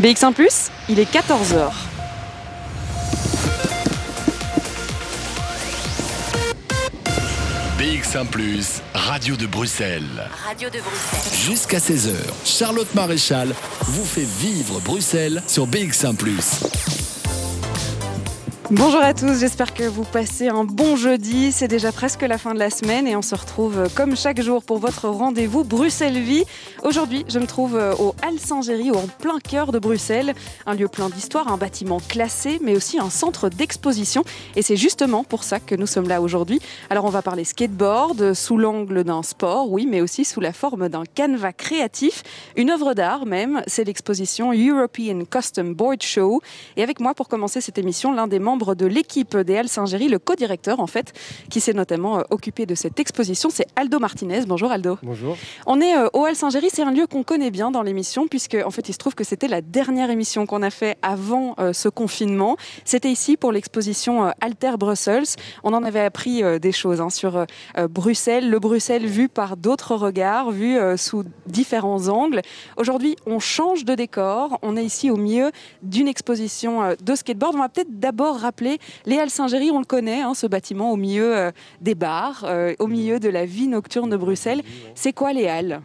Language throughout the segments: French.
BX1 ⁇ il est 14h. BX1 ⁇ Radio de Bruxelles. Radio de Bruxelles. Jusqu'à 16h, Charlotte Maréchal vous fait vivre Bruxelles sur BX1 ⁇ Bonjour à tous, j'espère que vous passez un bon jeudi. C'est déjà presque la fin de la semaine et on se retrouve euh, comme chaque jour pour votre rendez-vous Bruxelles Vie. Aujourd'hui, je me trouve euh, au Hall Saint-Géry, en plein cœur de Bruxelles. Un lieu plein d'histoire, un bâtiment classé, mais aussi un centre d'exposition. Et c'est justement pour ça que nous sommes là aujourd'hui. Alors on va parler skateboard sous l'angle d'un sport, oui, mais aussi sous la forme d'un canevas créatif, une œuvre d'art même. C'est l'exposition European Custom Board Show. Et avec moi pour commencer cette émission, l'un des membres de l'équipe des Halles Saint-Géry, le co-directeur en fait, qui s'est notamment euh, occupé de cette exposition. C'est Aldo Martinez. Bonjour Aldo. Bonjour. On est euh, au Halles Saint-Géry, c'est un lieu qu'on connaît bien dans l'émission, puisque en fait il se trouve que c'était la dernière émission qu'on a fait avant euh, ce confinement. C'était ici pour l'exposition Alter Brussels. On en avait appris des choses hein, sur Bruxelles, le Bruxelles vu par d'autres regards, vu sous différents angles. Aujourd'hui, on change de décor. On est ici au milieu d'une exposition de skateboard. On va peut-être d'abord les Halles Saint-Géry, on le connaît, hein, ce bâtiment au milieu euh, des bars, euh, au milieu de la vie nocturne de Bruxelles. C'est quoi les Halles?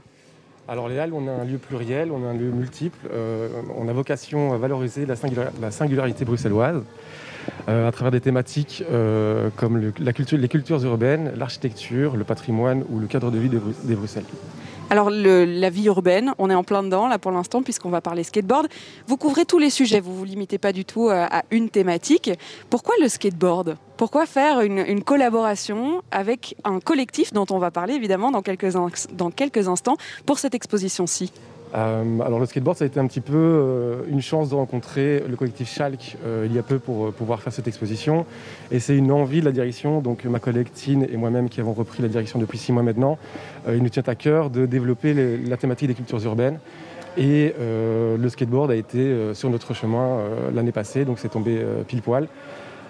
Alors les Halles, on a un lieu pluriel, on a un lieu multiple. Euh, on a vocation à valoriser la, singularité bruxelloise à travers des thématiques comme les cultures urbaines, l'architecture, le patrimoine ou le cadre de vie des Bruxelles. Alors la vie urbaine, on est en plein dedans là pour l'instant puisqu'on va parler skateboard. Vous couvrez tous les sujets, vous vous limitez pas du tout euh, à une thématique. Pourquoi le skateboard? Pourquoi faire une, collaboration avec un collectif dont on va parler évidemment dans quelques, dans quelques instants pour cette exposition-ci? Euh, alors le skateboard, ça a été un petit peu euh, une chance de rencontrer le collectif Schalk euh, il y a peu pour pouvoir faire cette exposition. Et c'est une envie de la direction, donc ma collègue Tine et moi-même qui avons repris la direction depuis six mois maintenant, il nous tient à cœur de développer la thématique des cultures urbaines. Et le skateboard a été sur notre chemin l'année passée, donc c'est tombé pile poil.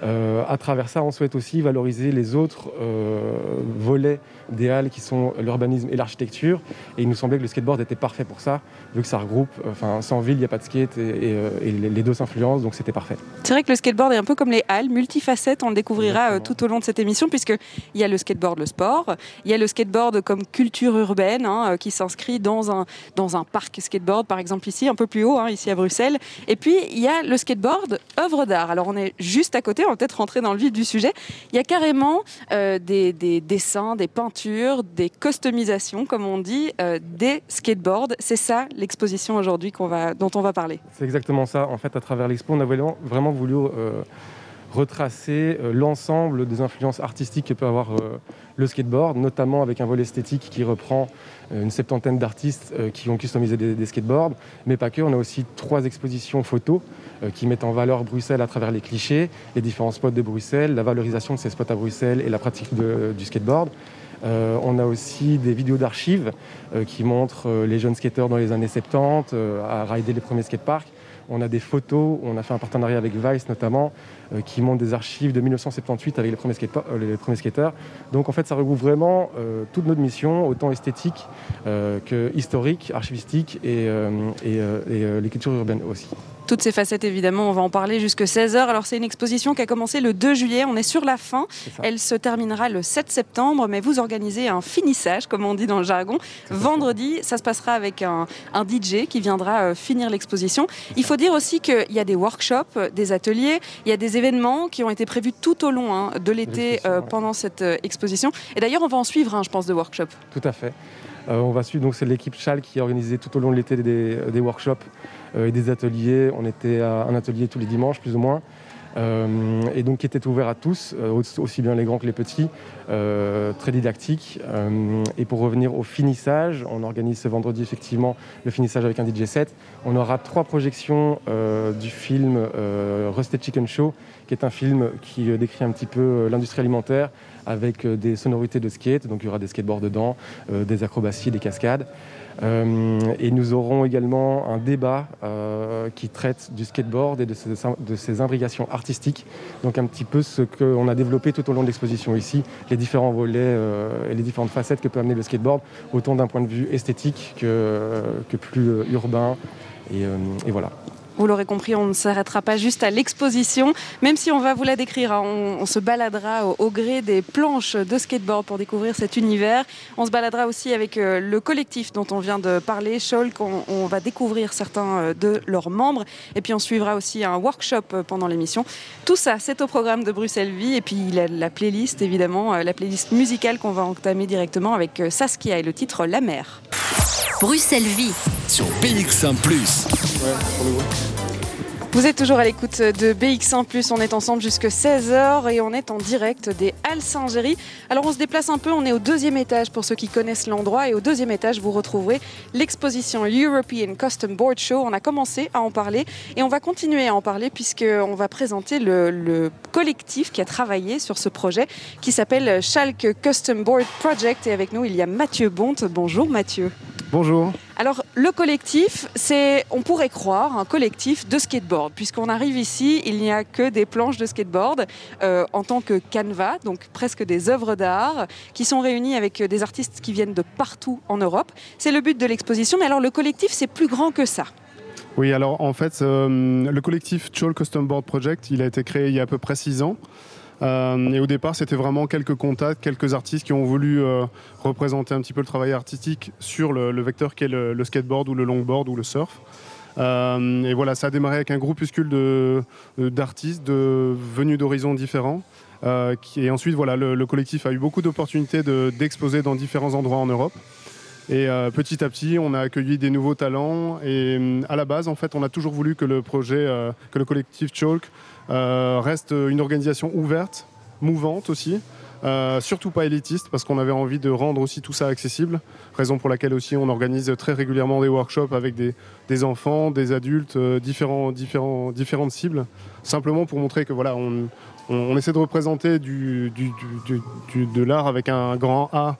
Euh, à travers ça, on souhaite aussi valoriser les autres euh, volets des halles qui sont l'urbanisme et l'architecture. Et il nous semblait que le skateboard était parfait pour ça, vu que ça regroupe, enfin, sans ville, il n'y a pas de skate et, euh, les deux s'influencent, donc c'était parfait. C'est vrai que le skateboard est un peu comme les halles, multifacette, on le découvrira tout au long de cette émission, puisqu'il y a le skateboard, le sport, il y a le skateboard comme culture urbaine, hein, qui s'inscrit dans un, dans un parc skateboard, par exemple ici, un peu plus haut, hein, ici à Bruxelles. Et puis, il y a le skateboard œuvre d'art. Alors, on est juste à côté, peut-être rentrer dans le vif du sujet. Il y a carrément euh, des, dessins, des peintures, des customisations, comme on dit, euh, des skateboards. C'est ça l'exposition aujourd'hui dont on va parler. C'est exactement ça. En fait, à travers l'expo, on a vraiment, voulu euh, retracer l'ensemble des influences artistiques que peut avoir le skateboard, notamment avec un volet esthétique qui reprend une septantaine d'artistes qui ont customisé des, skateboards, mais pas que. On a aussi trois expositions photos qui mettent en valeur Bruxelles à travers les clichés, les différents spots de Bruxelles, la valorisation de ces spots à Bruxelles et la pratique du skateboard. Euh, on a aussi des vidéos d'archives euh, qui montrent les jeunes skateurs dans les années 70 à rider les premiers skateparks. On a des photos, on a fait un partenariat avec Vice notamment, qui montrent des archives de 1978 avec les premiers, les skateurs. Donc en fait, ça regroupe vraiment toute notre mission, autant esthétique que historique, archivistique et, et les cultures urbaines aussi toutes ces facettes, évidemment, on va en parler jusque 16h. Alors, c'est une exposition qui a commencé le 2 juillet. On est sur la fin. Elle se terminera le 7 septembre, mais vous organisez un finissage, comme on dit dans le jargon. Vendredi, ça se passera avec un, DJ qui viendra euh, finir l'exposition. Il faut dire aussi qu'il y a des workshops, des ateliers, il y a des événements qui ont été prévus tout au long hein, de l'été euh, pendant cette euh, exposition. Et d'ailleurs, on va en suivre, un, je pense, de workshops. Tout à fait. on va suivre, donc c'est l'équipe Chal qui a organisé tout au long de l'été des workshops et des ateliers. On était à un atelier tous les dimanches, plus ou moins. Euh, et donc qui était ouvert à tous, euh, aussi bien les grands que les petits, très didactique. et pour revenir au finissage, on organise ce vendredi effectivement le finissage avec un DJ set. On aura trois projections du film Rusted Chicken Show, qui est un film qui décrit un petit peu l'industrie alimentaire avec des sonorités de skate, donc il y aura des skateboards dedans, des acrobaties, des cascades. Euh, et nous aurons également un débat euh, qui traite du skateboard et de ses, de imbrications artistiques. Donc un petit peu ce qu'on a développé tout au long de l'exposition ici, les différents volets euh, et les différentes facettes que peut amener le skateboard, autant d'un point de vue esthétique que, plus urbain. Et voilà. Vous l'aurez compris, on ne s'arrêtera pas juste à l'exposition, même si on va vous la décrire. Hein. On, se baladera au, gré des planches de skateboard pour découvrir cet univers. On se baladera aussi avec euh, le collectif dont on vient de parler, Scholk. On, va découvrir certains euh, de leurs membres. Et puis on suivra aussi un workshop euh, pendant l'émission. Tout ça, c'est au programme de Bruxelles Vie. Et puis il y a la playlist, évidemment, la playlist musicale qu'on va entamer directement avec Saskia et le titre La mer. Bruxelles Vie sur BX1 ⁇ vous êtes toujours à l'écoute de BX1 on est ensemble jusqu'à 16h et on est en direct des Halles Saint-Géry. Alors on se déplace un peu, on est au deuxième étage pour ceux qui connaissent l'endroit et au deuxième étage vous retrouverez l'exposition European Custom Board Show. On a commencé à en parler et on va continuer à en parler puisqu'on va présenter le, le, collectif qui a travaillé sur ce projet qui s'appelle Schalke Custom Board Project et avec nous il y a Mathieu Bonte. Bonjour Mathieu. Bonjour. Alors, le collectif, c'est, on pourrait croire, un collectif de skateboard. Puisqu'on arrive ici, il n'y a que des planches de skateboard euh, en tant que canevas, donc presque des œuvres d'art, qui sont réunies avec des artistes qui viennent de partout en Europe. C'est le but de l'exposition. Mais alors, le collectif, c'est plus grand que ça. Oui, alors en fait, euh, le collectif Chol Custom Board Project, il a été créé il y a à peu près six ans. Euh, et au départ, c'était vraiment quelques contacts, quelques artistes qui ont voulu euh, représenter un petit peu le travail artistique sur le, vecteur qu'est le, skateboard ou le longboard ou le surf. Euh, et voilà, ça a démarré avec un groupuscule d'artistes venus d'horizons différents. et ensuite, voilà, le, collectif a eu beaucoup d'opportunités d'exposer dans différents endroits en Europe. Et petit à petit, on a accueilli des nouveaux talents. Et à la base, en fait, on a toujours voulu que le projet, que le collectif Chalk reste une organisation ouverte, mouvante aussi. Euh, surtout pas élitiste parce qu'on avait envie de rendre aussi tout ça accessible, raison pour laquelle aussi on organise très régulièrement des workshops avec des, enfants, des adultes, euh, différents, différentes cibles, simplement pour montrer que voilà, on, on, essaie de représenter du, du, du, de l'art avec un grand A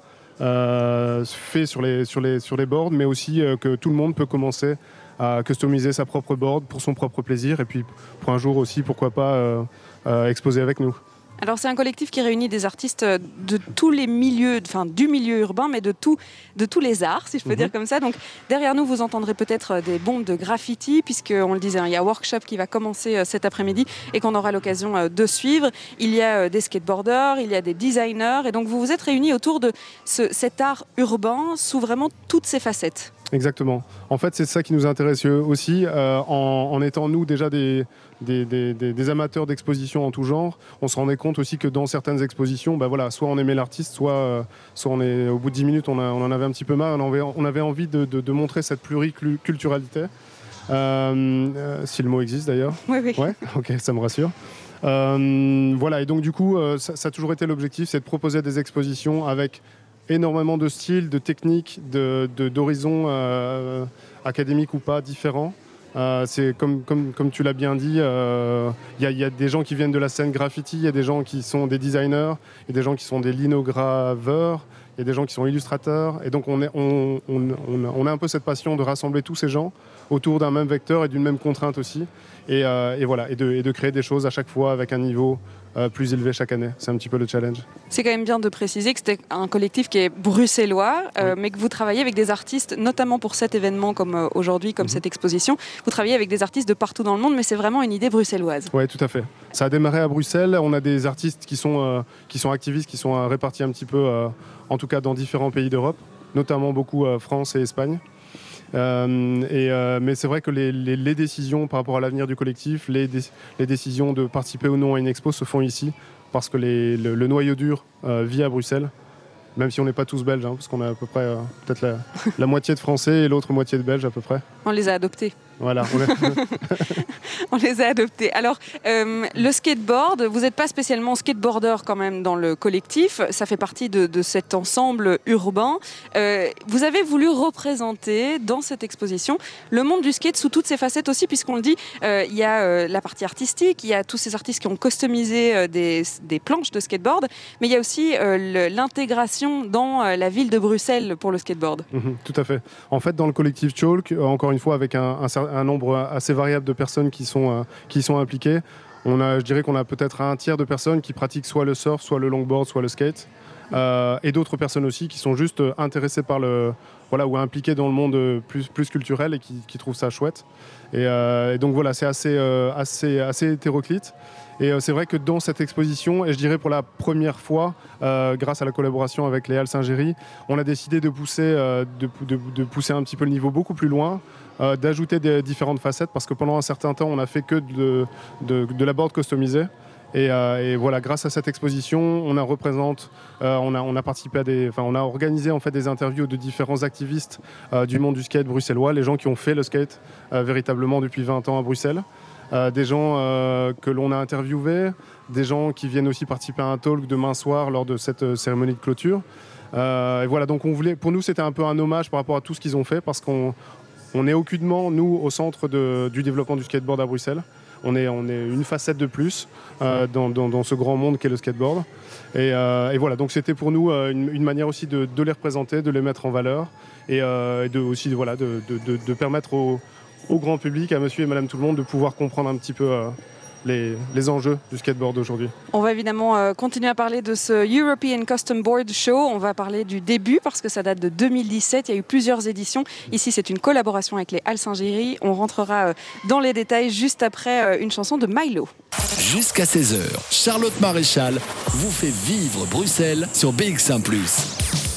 fait sur les, sur, les, sur les boards, mais aussi que tout le monde peut commencer à customiser sa propre board pour son propre plaisir et puis pour un jour aussi, pourquoi pas, euh, euh, exposer avec nous. Alors c'est un collectif qui réunit des artistes de tous les milieux, enfin du milieu urbain, mais de, tout, de tous les arts, si je peux mhm. dire comme ça. Donc derrière nous, vous entendrez peut-être des bombes de graffiti, puisqu'on le disait, hein, il y a un workshop qui va commencer euh, cet après-midi et qu'on aura l'occasion de suivre. Il y a des skateboarders, il y a des designers, et donc vous vous êtes réunis autour de cet art urbain sous vraiment toutes ses facettes. Exactement. En fait, c'est ça qui nous intéresse aussi. Euh, en, étant nous déjà des, des, amateurs d'exposition en tout genre, on se rendait compte aussi que dans certaines expositions, bah voilà, soit on aimait l'artiste, soit, euh, soit on est, au bout de 10 minutes, on, en avait un petit peu marre. On avait, on avait envie de, montrer cette pluriculturalité. Euh, si le mot existe d'ailleurs. Oui, oui. Ouais, ok, ça me rassure. voilà, et donc du coup, ça, ça, a toujours été l'objectif, c'est de proposer des expositions avec énormément de styles, de techniques, d'horizons de, euh, académiques ou pas différents. Euh, c'est comme, comme, comme, tu l'as bien dit, il euh, y, y, a des gens qui viennent de la scène graffiti, il y a des gens qui sont des designers, il y a des gens qui sont des linograveurs, il y a des gens qui sont illustrateurs. Et donc on, est, on, on, on, a un peu cette passion de rassembler tous ces gens autour d'un même vecteur et d'une même contrainte aussi. Et, et voilà, et de, et de, créer des choses à chaque fois avec un niveau euh, plus élevé chaque année. C'est un petit peu le challenge. C'est quand même bien de préciser que c'était un collectif qui est bruxellois, euh, mais que vous travaillez avec des artistes, notamment pour cet événement comme euh, aujourd'hui, comme mhm. cette exposition. Vous travaillez avec des artistes de partout dans le monde, mais c'est vraiment une idée bruxelloise. Oui, tout à fait. Ça a démarré à Bruxelles. On a des artistes qui sont, qui sont activistes, qui sont répartis un petit peu, en tout cas dans différents pays d'Europe, notamment beaucoup France et Espagne. Euh, et, euh, mais c'est vrai que les, décisions par rapport à l'avenir du collectif, les, les, décisions de participer ou non à une expo se font ici parce que le, le, noyau dur euh, vit à Bruxelles même si on n'est pas tous belges, hein, parce qu'on a à peu près peut-être la, la, moitié de Français et l'autre moitié de Belges à peu près. On les a adoptés. Voilà. On, les a adoptés. Alors, euh, le skateboard, vous n'êtes pas spécialement skateboarder quand même dans le collectif, ça fait partie de, cet ensemble urbain. Euh, vous avez voulu représenter dans cette exposition le monde du skate sous toutes ses facettes aussi, puisqu'on le dit, il y a la partie artistique, il y a tous ces artistes qui ont customisé des, des planches de skateboard, mais il y a aussi l'intégration dans euh, la ville de Bruxelles pour le skateboard. Mhm, tout à fait. En fait, dans le collectif Chalk, euh, encore une fois, avec un, nombre assez variable de personnes qui sont, euh, qui sont impliquées, on a, je dirais qu'on a peut-être un tiers de personnes qui pratiquent soit le surf, soit le longboard, soit le skate. et d'autres personnes aussi qui sont juste intéressées par le, voilà, ou impliquées dans le monde plus, culturel et qui, trouvent ça chouette. Et, donc voilà, c'est assez, assez, assez hétéroclite. Et c'est vrai que dans cette exposition, et je dirais pour la première fois, grâce à la collaboration avec les Halles Saint-Géry, on a décidé de pousser, de, pousser un petit peu le niveau beaucoup plus loin, euh, d'ajouter des différentes facettes parce que pendant un certain temps, on n'a fait que de, de, la board customisée. Et, euh, et, voilà, grâce à cette exposition, on a représente, euh, on, a, on a participé à des, enfin, on a organisé en fait des interviews de différents activistes du monde du skate bruxellois, les gens qui ont fait le skate véritablement depuis 20 ans à Bruxelles, des gens que l'on a interviewés, des gens qui viennent aussi participer à un talk demain soir lors de cette cérémonie de clôture. et voilà, donc on voulait, pour nous, c'était un peu un hommage par rapport à tout ce qu'ils ont fait parce qu'on on est aucunement, nous, au centre du développement du skateboard à Bruxelles. On est, on est une facette de plus euh, dans, ce grand monde qu'est le skateboard. Et, euh, voilà, donc c'était pour nous euh, une, manière aussi de, les représenter, de les mettre en valeur et, de, aussi voilà, de, permettre au, au, grand public, à monsieur et madame tout le monde, de pouvoir comprendre un petit peu les, enjeux du skateboard aujourd'hui. On va évidemment euh, continuer à parler de ce European Custom Board Show. On va parler du début parce que ça date de 2017. Il y a eu plusieurs éditions. Ici, c'est une collaboration avec les Halles Saint-Géry. On rentrera euh, dans les détails juste après euh, une chanson de Milo. Jusqu'à 16h, Charlotte Maréchal vous fait vivre Bruxelles sur BX1 ⁇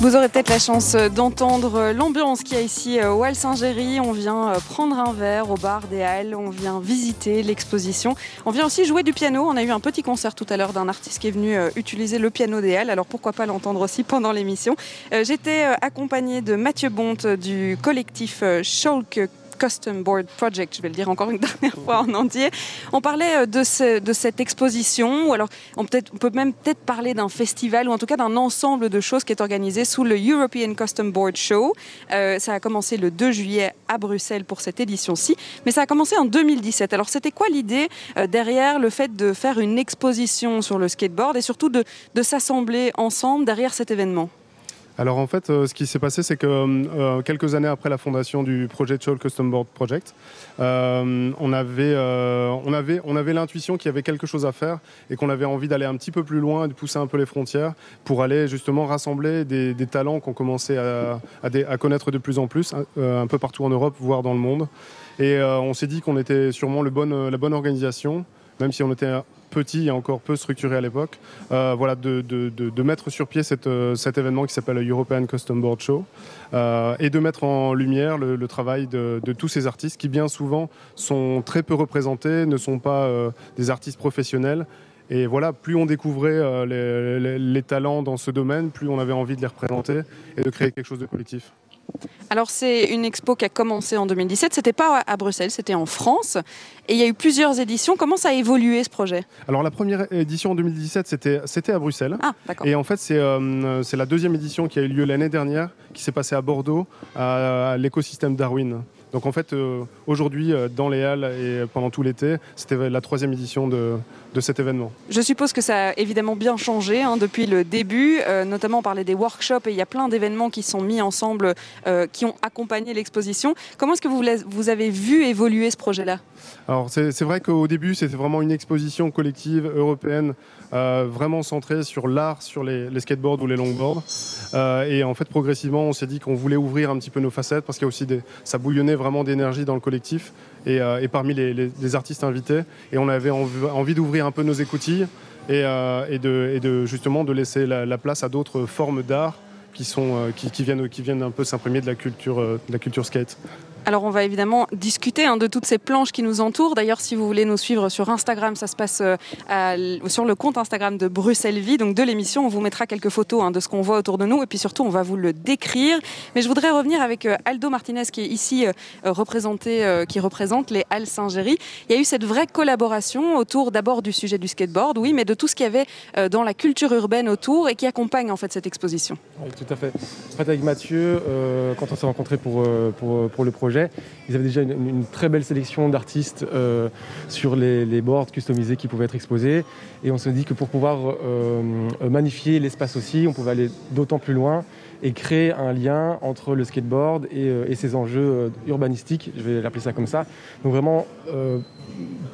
vous aurez peut-être la chance d'entendre l'ambiance qu'il y a ici au Hall Saint-Géry. On vient euh, prendre un verre au bar des Halles, on vient visiter l'exposition. On vient aussi jouer du piano. On a eu un petit concert tout à l'heure d'un artiste qui est venu euh, utiliser le piano des Halles. Alors pourquoi pas l'entendre aussi pendant l'émission? Euh, j'étais accompagnée de Mathieu Bonte du collectif Schalke Custom Board Project, je vais le dire encore une dernière fois en entier. On parlait euh, de, cette exposition, ou alors on, peut, on peut même peut-être parler d'un festival, ou en tout cas d'un ensemble de choses qui est organisé sous le European Custom Board Show. Euh, ça a commencé le 2 juillet à Bruxelles pour cette édition-ci, mais ça a commencé en 2017. Alors c'était quoi l'idée euh, derrière le fait de faire une exposition sur le skateboard et surtout de s'assembler ensemble derrière cet événement? Alors en fait, euh, ce qui s'est passé, c'est que euh, quelques années après la fondation du projet Chol Custom Board Project, euh, on avait, on avait, on avait l'intuition qu'il y avait quelque chose à faire et qu'on avait envie d'aller un petit peu plus loin, de pousser un peu les frontières pour aller justement rassembler des, talents qu'on commençait à, connaître de plus en plus, un peu partout en Europe, voire dans le monde. Et on s'est dit qu'on était sûrement la bonne organisation, même si on était petit et encore peu structuré à l'époque, euh, voilà, de, de, mettre sur pied euh, cet événement qui s'appelle le European Custom Board Show euh, et de mettre en lumière le, travail de, tous ces artistes qui bien souvent sont très peu représentés, ne sont pas des artistes professionnels. Et voilà, plus on découvrait les, les talents dans ce domaine, plus on avait envie de les représenter et de créer quelque chose de collectif. Alors c'est une expo qui a commencé en 2017, c'était pas à Bruxelles, c'était en France et il y a eu plusieurs éditions. Comment ça a évolué ce projet? Alors la première édition en 2017 c'était, c'était à Bruxelles. Ah, et en fait c'est, euh, c'est la deuxième édition qui a eu lieu l'année dernière qui s'est passée à Bordeaux à l'écosystème Darwin. Donc en fait, euh, aujourd'hui, euh, dans les Halles et pendant tout l'été, c'était la troisième édition de, cet événement. Je suppose que ça a évidemment bien changé hein, depuis le début. Euh, notamment, on parlait des workshops et il y a plein d'événements qui sont mis ensemble, qui ont accompagné l'exposition. Comment est-ce que vous, vous avez vu évoluer ce projet-là? Alors c'est vrai qu'au début, c'était vraiment une exposition collective européenne euh, vraiment centré sur l'art, sur les, skateboards ou les longboards. Euh, et en fait, progressivement, on s'est dit qu'on voulait ouvrir un petit peu nos facettes parce qu'il y a aussi des, ça bouillonnait vraiment d'énergie dans le collectif et, euh, parmi les, artistes invités. Et on avait envie, d'ouvrir un peu nos écoutilles et, de, justement de laisser la, place à d'autres formes d'art qui, sont, qui, viennent, qui viennent un peu s'imprimer de la de la culture skate. Alors on va évidemment discuter hein, de toutes ces planches qui nous entourent. D'ailleurs, si vous voulez nous suivre sur Instagram, ça se passe euh, sur le compte Instagram de Bruxelles Vie, donc de l'émission. On vous mettra quelques photos hein, de ce qu'on voit autour de nous et puis surtout on va vous le décrire. Mais je voudrais revenir avec euh, Aldo Martinez qui est ici euh, représenté, qui représente les Halles Saint-Géry. Il y a eu cette vraie collaboration autour d'abord du sujet du skateboard, oui, mais de tout ce qu'il y avait dans la culture urbaine autour et qui accompagne en fait cette exposition. Oui, tout à fait. En fait, avec Mathieu, quand on s'est pour, pour le projet ils avaient déjà une, très belle sélection d'artistes euh, sur les, boards customisés qui pouvaient être exposés. Et on se dit que pour pouvoir euh, magnifier l'espace aussi, on pouvait aller d'autant plus loin et créer un lien entre le skateboard et, euh, ses enjeux urbanistiques, je vais l'appeler ça comme ça. Donc vraiment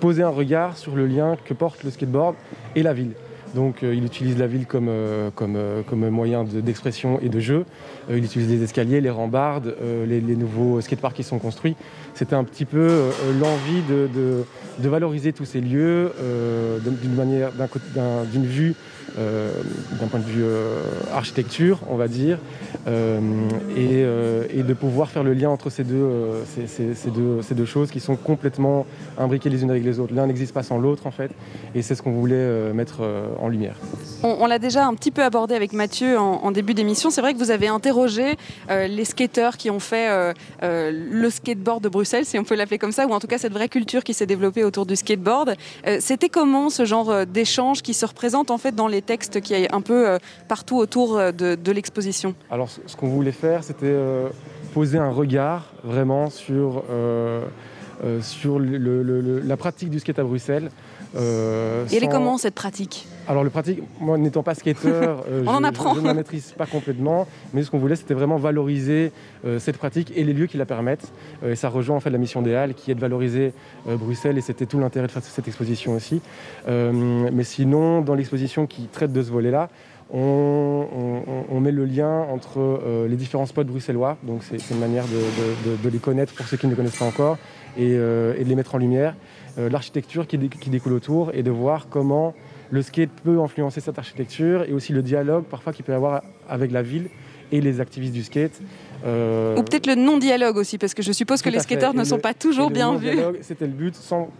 poser un regard sur le lien que porte le skateboard et la ville. Donc il utilise la ville comme, comme, comme moyen d'expression et de jeu. il utilise les escaliers, les rambardes, les, nouveaux skateparks qui sont construits. C'était un petit peu l'envie de, de, valoriser tous ces lieux d'une manière, d'une vue euh, d'un point de vue euh, architecture, on va dire, euh, et, de pouvoir faire le lien entre ces deux, ces, deux, ces deux choses qui sont complètement imbriquées les unes avec les autres. L'un n'existe pas sans l'autre, en fait, et c'est ce qu'on voulait mettre en lumière. On, l'a déjà un petit peu abordé avec Mathieu en, début d'émission. C'est vrai que vous avez interrogé les skateurs qui ont fait le skateboard de Bruxelles, si on peut l'appeler comme ça, ou en tout cas cette vraie culture qui s'est développée autour du skateboard. C'était comment ce genre d'échange qui se représente en fait dans les textes qui est un peu euh, partout autour euh, de, l'exposition Alors ce qu'on voulait faire, c'était euh, poser un regard vraiment sur, sur la pratique du skate à Bruxelles. Et elle est comment cette pratique? Alors le pratique, moi n'étant pas skater, je, ne la maîtrise pas complètement, mais ce qu'on voulait c'était vraiment valoriser cette pratique et les lieux qui la permettent. et ça rejoint en fait la mission des Halles qui est de valoriser Bruxelles et c'était tout l'intérêt de faire cette exposition aussi. mais sinon, dans l'exposition qui traite de ce volet-là, on, met le lien entre euh, les différents spots bruxellois, donc c'est une manière de, les connaître pour ceux qui ne les connaissent pas encore, et, euh, de les mettre en lumière. Euh, l'architecture qui, découle autour et de voir comment le skate peut influencer cette architecture et aussi le dialogue parfois qu'il peut y avoir avec la ville et les activistes du skate. Ou peut-être le non-dialogue aussi, parce que je suppose que les skateurs ne sont pas toujours bien vus. C'était le but, sans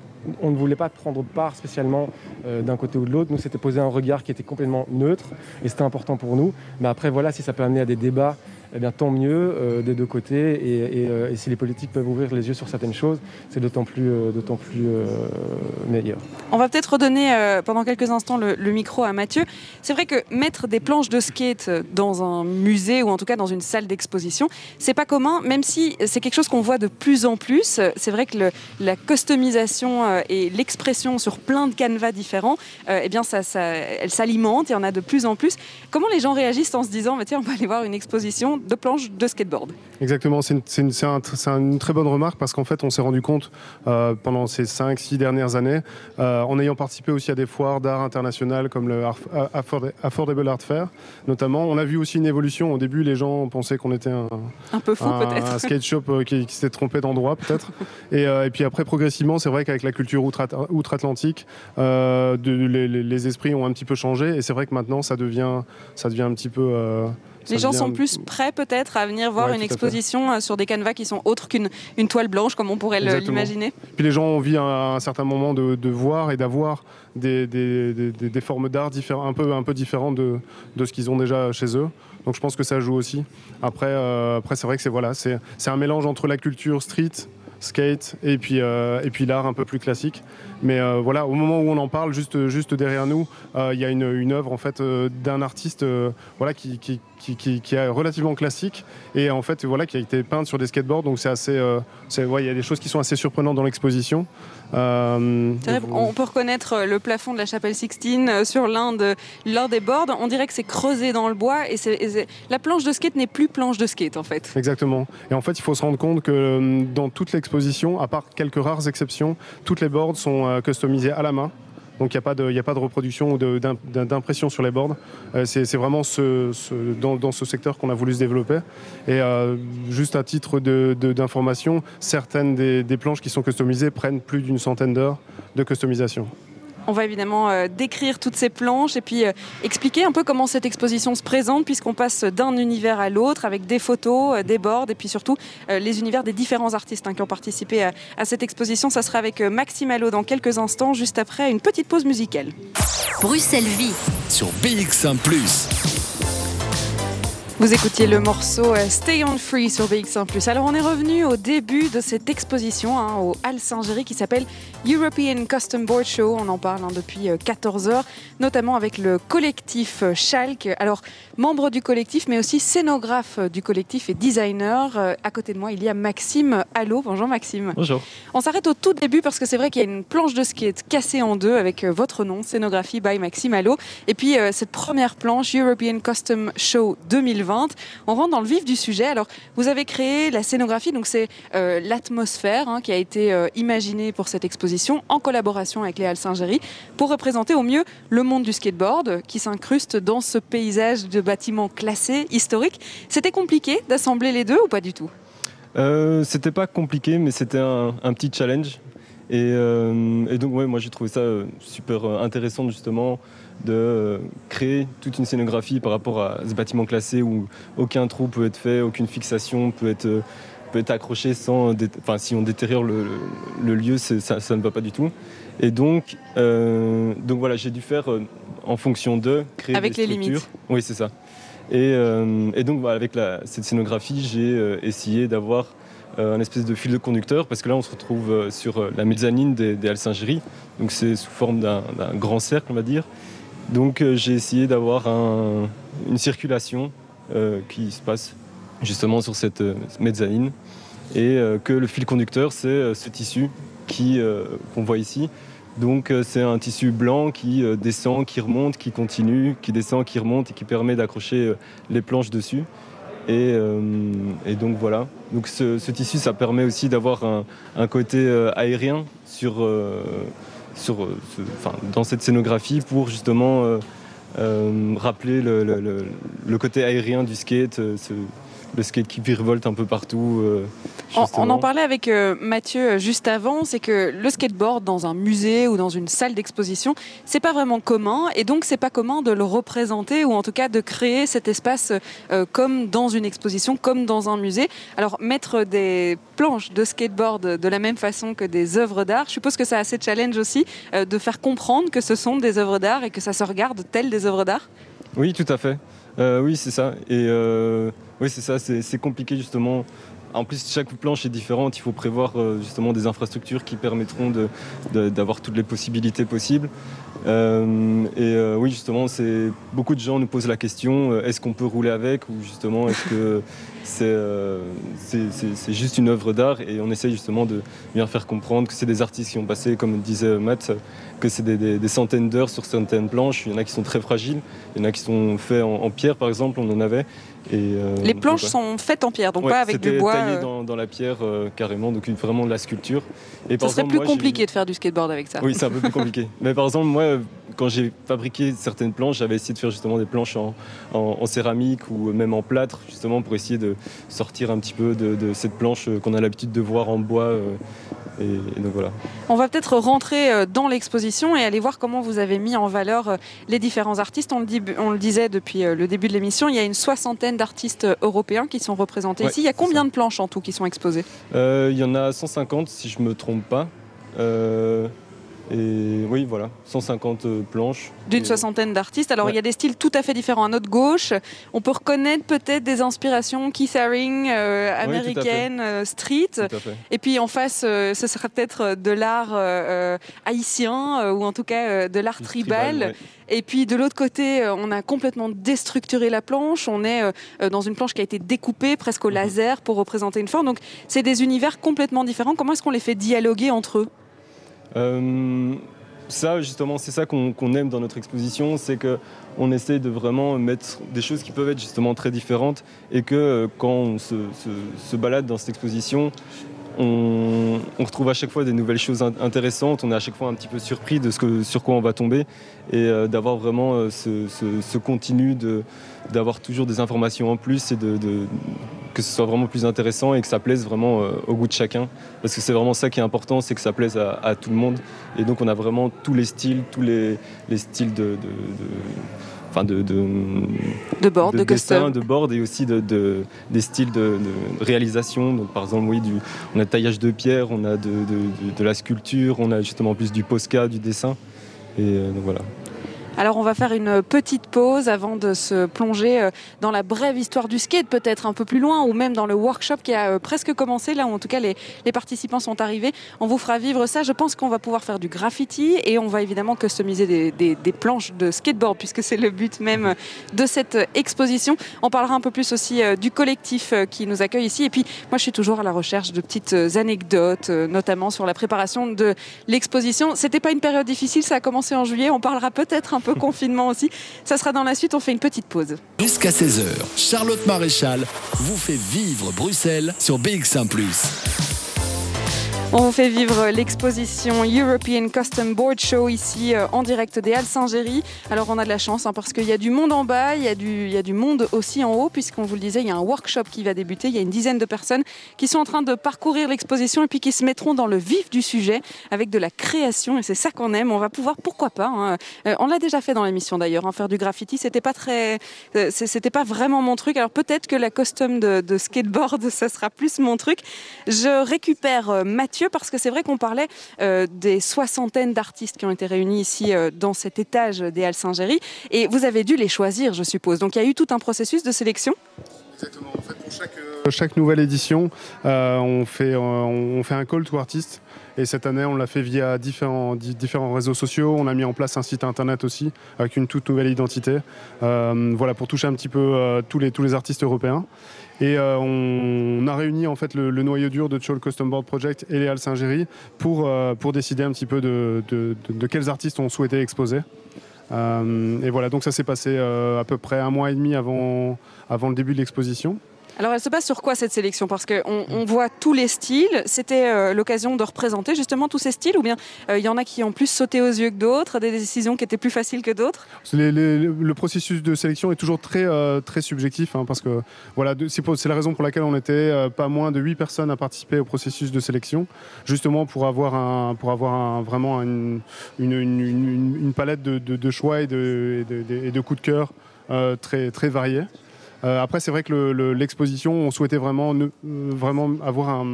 on ne voulait pas prendre part spécialement euh, d'un côté ou de l'autre. Nous, c'était poser un regard qui était complètement neutre et c'était important pour nous. Mais après, voilà, si ça peut amener à des débats eh bien, tant mieux euh, des deux côtés. Euh, et, si les politiques peuvent ouvrir les yeux sur certaines choses, c'est d'autant plus, euh, meilleur. On va peut-être redonner pendant quelques instants le, micro à Mathieu. C'est vrai que mettre des planches de skate dans un musée ou en tout cas dans une salle d'exposition, c'est pas commun, même si c'est quelque chose qu'on voit de plus en plus. C'est vrai que la customisation et l'expression sur plein de canevas différents, eh bien, ça, elle s'alimente, il y en a de plus en plus. Comment les gens réagissent en se disant, tiens, on va aller voir une exposition de planches de skateboard. Exactement, c'est une, une, très bonne remarque parce qu'en fait, on s'est rendu compte euh, pendant ces 5-6 dernières années, euh, en ayant participé aussi à des foires d'art internationales comme le Affordable Art Fair, notamment, on a vu aussi une évolution. Au début, les gens pensaient qu'on était un, un peu fou peut-être, un skate shop euh, qui, s'est trompé d'endroit peut-être. et, puis après, progressivement, c'est vrai qu'avec la culture outre-Atlantique, les, les, esprits ont un petit peu changé et c'est vrai que maintenant, ça devient, ça devient un petit peu les gens sont plus prêts peut-être à venir voir une exposition euh, sur des canevas qui sont autres qu'une une toile blanche, comme on pourrait l'imaginer. Puis les gens ont envie à un certain moment de, voir et d'avoir des, des, formes d'art un peu, un peu différentes de, de ce qu'ils ont déjà chez eux. Donc je pense que ça joue aussi. Après, euh, après c'est vrai que c'est voilà, c'est un mélange entre la culture street, skate et puis, euh, et puis l'art un peu plus classique. Mais euh, voilà, au moment où on en parle, juste, juste derrière nous, il y a une, une œuvre en fait d'un artiste voilà, qui, qui, qui, qui, est relativement classique et en fait voilà, qui a été peinte sur des skateboards. Donc c'est assez, il y a des choses qui sont assez surprenantes dans l'exposition. Euh, on peut reconnaître euh, le plafond de la chapelle Sixtine euh, sur l'un de, des boards. On dirait que c'est creusé dans le bois et, la planche de skate n'est plus planche de skate en fait. Exactement. Et en fait, il faut se rendre compte que dans toute l'exposition, à part quelques rares exceptions, toutes les boards sont customisées à la main. Donc il n'y a, pas de, reproduction ou d'impression sur les boards. Euh, c'est vraiment dans, ce secteur qu'on a voulu se développer. Et euh, juste à titre d'information, certaines des, planches qui sont customisées prennent plus d'une centaine d'heures de customisation. On va évidemment euh, décrire toutes ces planches et puis euh, expliquer un peu comment cette exposition se présente puisqu'on passe d'un univers à l'autre avec des photos, euh, des boards et puis surtout les univers des différents artistes hein, qui ont participé à, cette exposition. Ça sera avec Maxime Allo dans quelques instants, juste après une petite pause musicale. Bruxelles Vie sur BX1 ⁇ vous écoutiez le morceau euh, Stay on Free sur BX1 Alors on est revenu au début de cette exposition hein, au Hall Saint-Géry qui s'appelle European Custom Board Show. On en parle hein, depuis 14 euh, heures, notamment avec le collectif euh, Schalk. Alors membre du collectif, mais aussi scénographe du collectif et designer. À côté de moi, il y a Maxime Allo. Bonjour Maxime. Bonjour. On s'arrête au tout début parce que c'est vrai qu'il y a une planche de skate cassée en deux avec votre nom, scénographie by Maxime Allo. Et puis cette première planche European Custom Show 2020 2020. On rentre dans le vif du sujet. Alors, vous avez créé la scénographie, donc c'est euh, l'atmosphère hein, qui a été euh, imaginée pour cette exposition en collaboration avec Léa Saint-Géry pour représenter au mieux le monde du skateboard qui s'incruste dans ce paysage de bâtiments classés, historiques. C'était compliqué d'assembler les deux ou pas du tout? Euh, C'était pas compliqué, mais c'était un, petit challenge. Et, donc, ouais, moi j'ai trouvé ça super intéressant justement de créer toute une scénographie par rapport à ce bâtiment classé où aucun trou peut être fait, aucune fixation peut être, peut être accrochée sans. Enfin, si on détériore le, lieu, ça, ça, ne va pas du tout. Et donc, euh, donc voilà, j'ai dû faire euh, en fonction de créer avec des les limites. Oui, c'est ça. Et, euh, et donc avec cette scénographie, j'ai essayé d'avoir un espèce de fil de conducteur parce que là, on se retrouve sur la mezzanine des, des Halles Donc c'est sous forme d'un grand cercle, on va dire. Donc euh, j'ai essayé d'avoir une circulation euh, qui se passe justement sur cette euh, mezzanine et que le fil conducteur c'est ce tissu qu'on voit ici. Donc c'est un tissu blanc qui descend, qui remonte, qui continue, qui descend, qui remonte et qui permet d'accrocher les planches dessus. Et, donc voilà. Donc ce, tissu, ça permet aussi d'avoir un, côté aérien sur, sur, euh, dans cette scénographie pour justement euh, euh, rappeler le, côté aérien du skate, le skate qui virevolte un peu partout. Euh, on, en parlait avec euh, Mathieu euh, juste avant, c'est que le skateboard dans un musée ou dans une salle d'exposition, c'est pas vraiment commun et donc c'est pas commun de le représenter ou en tout cas de créer cet espace comme dans une exposition, comme dans un musée. Alors mettre des planches de skateboard de la même façon que des œuvres d'art, je suppose que ça a assez de challenge aussi de faire comprendre que ce sont des œuvres d'art et que ça se regarde telles des œuvres d'art. Oui, tout à fait. oui, c'est ça. Et oui, c'est ça, c'est compliqué justement. En plus, chaque planche est différente. Il faut prévoir euh, justement des infrastructures qui permettront d'avoir toutes les possibilités possibles. Euh, et euh, oui, justement, c'est beaucoup de gens nous posent la question est-ce qu'on peut rouler avec ou justement est-ce que c'est juste une œuvre d'art Et on essaye justement de bien faire comprendre que c'est des artistes qui ont passé, comme disait Matt, que c'est des, centaines d'heures sur certaines planches. Il y en a qui sont très fragiles, il y en a qui sont faits en pierre, par exemple, on en avait. Euh, les planches sont faites en pierre, donc pas avec du bois. taillé euh. dans, la pierre euh, carrément, donc vraiment de la sculpture. Et ça serait plus compliqué de faire du skateboard avec ça. Oui, c'est un peu plus compliqué. Mais par exemple, moi, quand j'ai fabriqué certaines planches, j'avais essayé de faire justement des planches en, céramique ou même en plâtre, justement pour essayer de sortir un petit peu de, cette planche qu'on a l'habitude de voir en bois et, donc voilà. On va peut-être rentrer euh, dans l'exposition et aller voir comment vous avez mis en valeur euh, les différents artistes. On le, dit, on le disait depuis euh, le début de l'émission, il y a une soixantaine d'artistes européens qui sont représentés ici. Il y a combien de planches en tout qui sont exposées? Il y en a 150 si je ne me trompe pas. Et oui, voilà, 150 euh, planches. D'une soixantaine d'artistes. Alors il y a des styles tout à fait différents. À notre gauche, on peut reconnaître peut-être des inspirations Keith Haring, euh, américaine, euh, street. Et puis en face, ce sera peut-être de l'art haïtien ou en tout cas de l'art tribal. Et puis de l'autre côté, on a complètement déstructuré la planche. On est dans une planche qui a été découpée presque au mhm. laser pour représenter une forme. Donc c'est des univers complètement différents. Comment est-ce qu'on les fait dialoguer entre eux? Ça, justement, c'est ça qu'on aime dans notre exposition, c'est qu'on essaie de vraiment mettre des choses qui peuvent être justement très différentes et que euh, quand on se balade dans cette exposition, on, retrouve à chaque fois des nouvelles choses intéressantes, on est à chaque fois un petit peu surpris de ce sur quoi on va tomber et euh, d'avoir vraiment euh, ce, continu d'avoir toujours des informations en plus et que ce soit vraiment plus intéressant et que ça plaise vraiment euh, au goût de chacun. Parce que c'est vraiment ça qui est important, c'est que ça plaise à, tout le monde. Et donc on a vraiment tous les styles, tous les, styles de, de, de board, de, dessin, de board et aussi de, des styles de, réalisation. Donc, par exemple, oui, du, on a taillage de pierre, on a de, la sculpture, on a justement plus du posca, du dessin. Et euh, donc voilà. Alors on va faire une petite pause avant de se plonger euh, dans la brève histoire du skate, peut-être un peu plus loin, ou même dans le workshop qui a euh, presque commencé, là où en tout cas les, participants sont arrivés. On vous fera vivre ça. Je pense qu'on va pouvoir faire du graffiti et on va évidemment customiser des, planches de skateboard, puisque c'est le but même de cette exposition. On parlera un peu plus aussi euh, du collectif qui nous accueille ici. Et puis moi je suis toujours à la recherche de petites anecdotes, notamment sur la préparation de l'exposition. C'était pas une période difficile, ça a commencé en juillet. On parlera peut-être un peu confinement aussi. Ça sera dans la suite, on fait une petite pause. Jusqu'à 16h, Charlotte Maréchal vous fait vivre Bruxelles sur BX1 ⁇ on fait vivre l'exposition European Custom Board Show ici euh, en direct des Halles Saint-Géry. Alors on a de la chance hein, parce qu'il y a du monde en bas, il y, a du, monde aussi en haut puisqu'on vous le disait, il y a un workshop qui va débuter. Il y a une dizaine de personnes qui sont en train de parcourir l'exposition et puis qui se mettront dans le vif du sujet avec de la création et c'est ça qu'on aime. On va pouvoir, pourquoi pas, hein. euh, on l'a déjà fait dans l'émission d'ailleurs, hein, faire du graffiti, c'était pas très, euh, c'était pas vraiment mon truc. Alors peut-être que la custom de, de skateboard, ça sera plus mon truc. Je récupère Mathieu parce que c'est vrai qu'on parlait euh, des soixantaines d'artistes qui ont été réunis ici euh, dans cet étage des Halles Saint-Géry et vous avez dû les choisir, je suppose. Donc il y a eu tout un processus de sélection Exactement. En fait, pour chaque, euh, nouvelle édition, on, fait, un call to artist. Et cette année, on l'a fait via différents, réseaux sociaux. On a mis en place un site internet aussi avec une toute nouvelle identité. voilà, pour toucher un petit peu tous les artistes européens. Et euh, on, a réuni en fait le, noyau dur de Chol Custom Board Project et Léal Saint-Géry pour, euh, pour décider un petit peu de, de, quels artistes on souhaitait exposer. Euh, et voilà, donc ça s'est passé à peu près un mois et demi avant, avant le début de l'exposition. Alors elle se base sur quoi cette sélection? Parce qu'on on voit tous les styles. C'était euh, l'occasion de représenter justement tous ces styles ou bien euh, il y en a qui ont plus sauté aux yeux que d'autres, des décisions qui étaient plus faciles que d'autres? Le processus de sélection est toujours très, euh, très subjectif hein, parce que voilà, c'est la raison pour laquelle on était pas moins de 8 personnes à participer au processus de sélection, justement pour avoir, un, pour avoir vraiment une, une, palette de, choix et de, et de, coups de cœur très, très variés. Euh, après, c'est vrai que l'exposition, on souhaitait vraiment, euh, avoir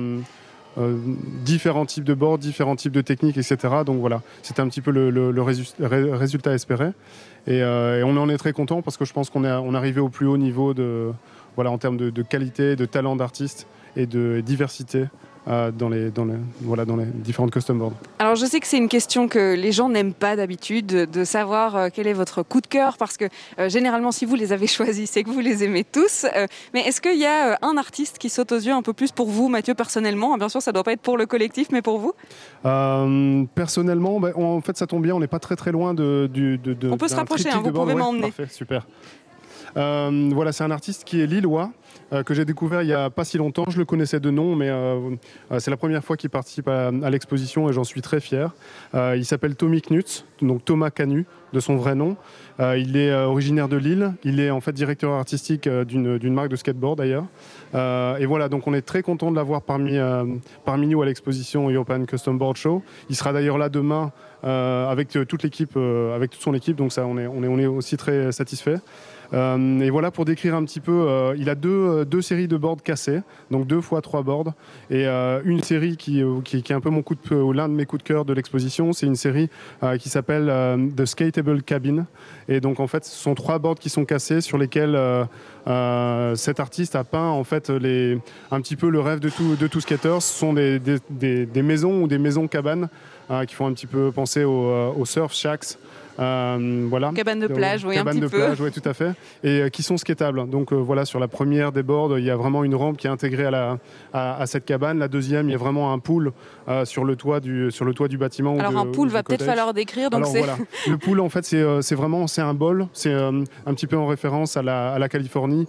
euh, différents types de boards, différents types de techniques, etc. Donc voilà, c'était un petit peu le, résultat espéré. Et, on en est très content parce que je pense qu'on est, arrivé au plus haut niveau en termes de qualité, de talent d'artiste et de diversité euh, dans, les, dans, les, voilà, dans les différentes custom boards. Alors je sais que c'est une question que les gens n'aiment pas d'habitude, de savoir euh, quel est votre coup de cœur, parce que euh, généralement si vous les avez choisis, c'est que vous les aimez tous. mais est-ce qu'il y a un artiste qui saute aux yeux un peu plus pour vous, Mathieu, personnellement? Bien sûr, ça ne doit pas être pour le collectif, mais pour vous Personnellement, bah, en fait ça tombe bien, on n'est pas très très loin de... on peut se rapprocher, hein, vous pouvez m'emmener. Parfait, super. voilà, c'est un artiste qui est lillois, que j'ai découvert il n'y a pas si longtemps. Je le connaissais de nom, mais euh, euh, c'est la première fois qu'il participe à, l'exposition et j'en suis très fier. il s'appelle Tommy Knutz, donc Thomas Canu de son vrai nom. il est originaire de Lille. Il est en fait directeur artistique d'une marque de skateboard d'ailleurs. et voilà, donc on est très content de l'avoir parmi, parmi nous à l'exposition European Custom Board Show. Il sera d'ailleurs là demain avec toute l'équipe, avec toute son équipe. Donc ça, on est, on est, on est aussi très satisfait. Euh, et voilà pour décrire un petit peu, euh, il a deux, euh, deux, séries de boards cassés, donc deux fois trois boards, et une série qui, qui, est un peu mon coup de l'un de mes coups de cœur de l'exposition, c'est une série qui s'appelle The Skateable Cabin. Et donc en fait, ce sont trois boards qui sont cassés sur lesquels cet artiste a peint en fait les, un petit peu le rêve de tout, de tout skater. Ce sont des, des, maisons ou des maisons cabanes qui font un petit peu penser au, surf shacks. Euh, voilà. Cabane de plage, oui, un petit de peu. plage, oui, tout à fait. Et euh, qui sont skatables. Donc euh, voilà, sur la première des boards, il y a vraiment une rampe qui est intégrée à, la, à, cette cabane. La deuxième, il y a vraiment un pool sur, le toit du, sur le toit du bâtiment. Alors un pool va peut-être falloir décrire. Donc voilà. le pool, en fait, c'est vraiment c'est un bol. C'est un petit peu en référence à la, à la Californie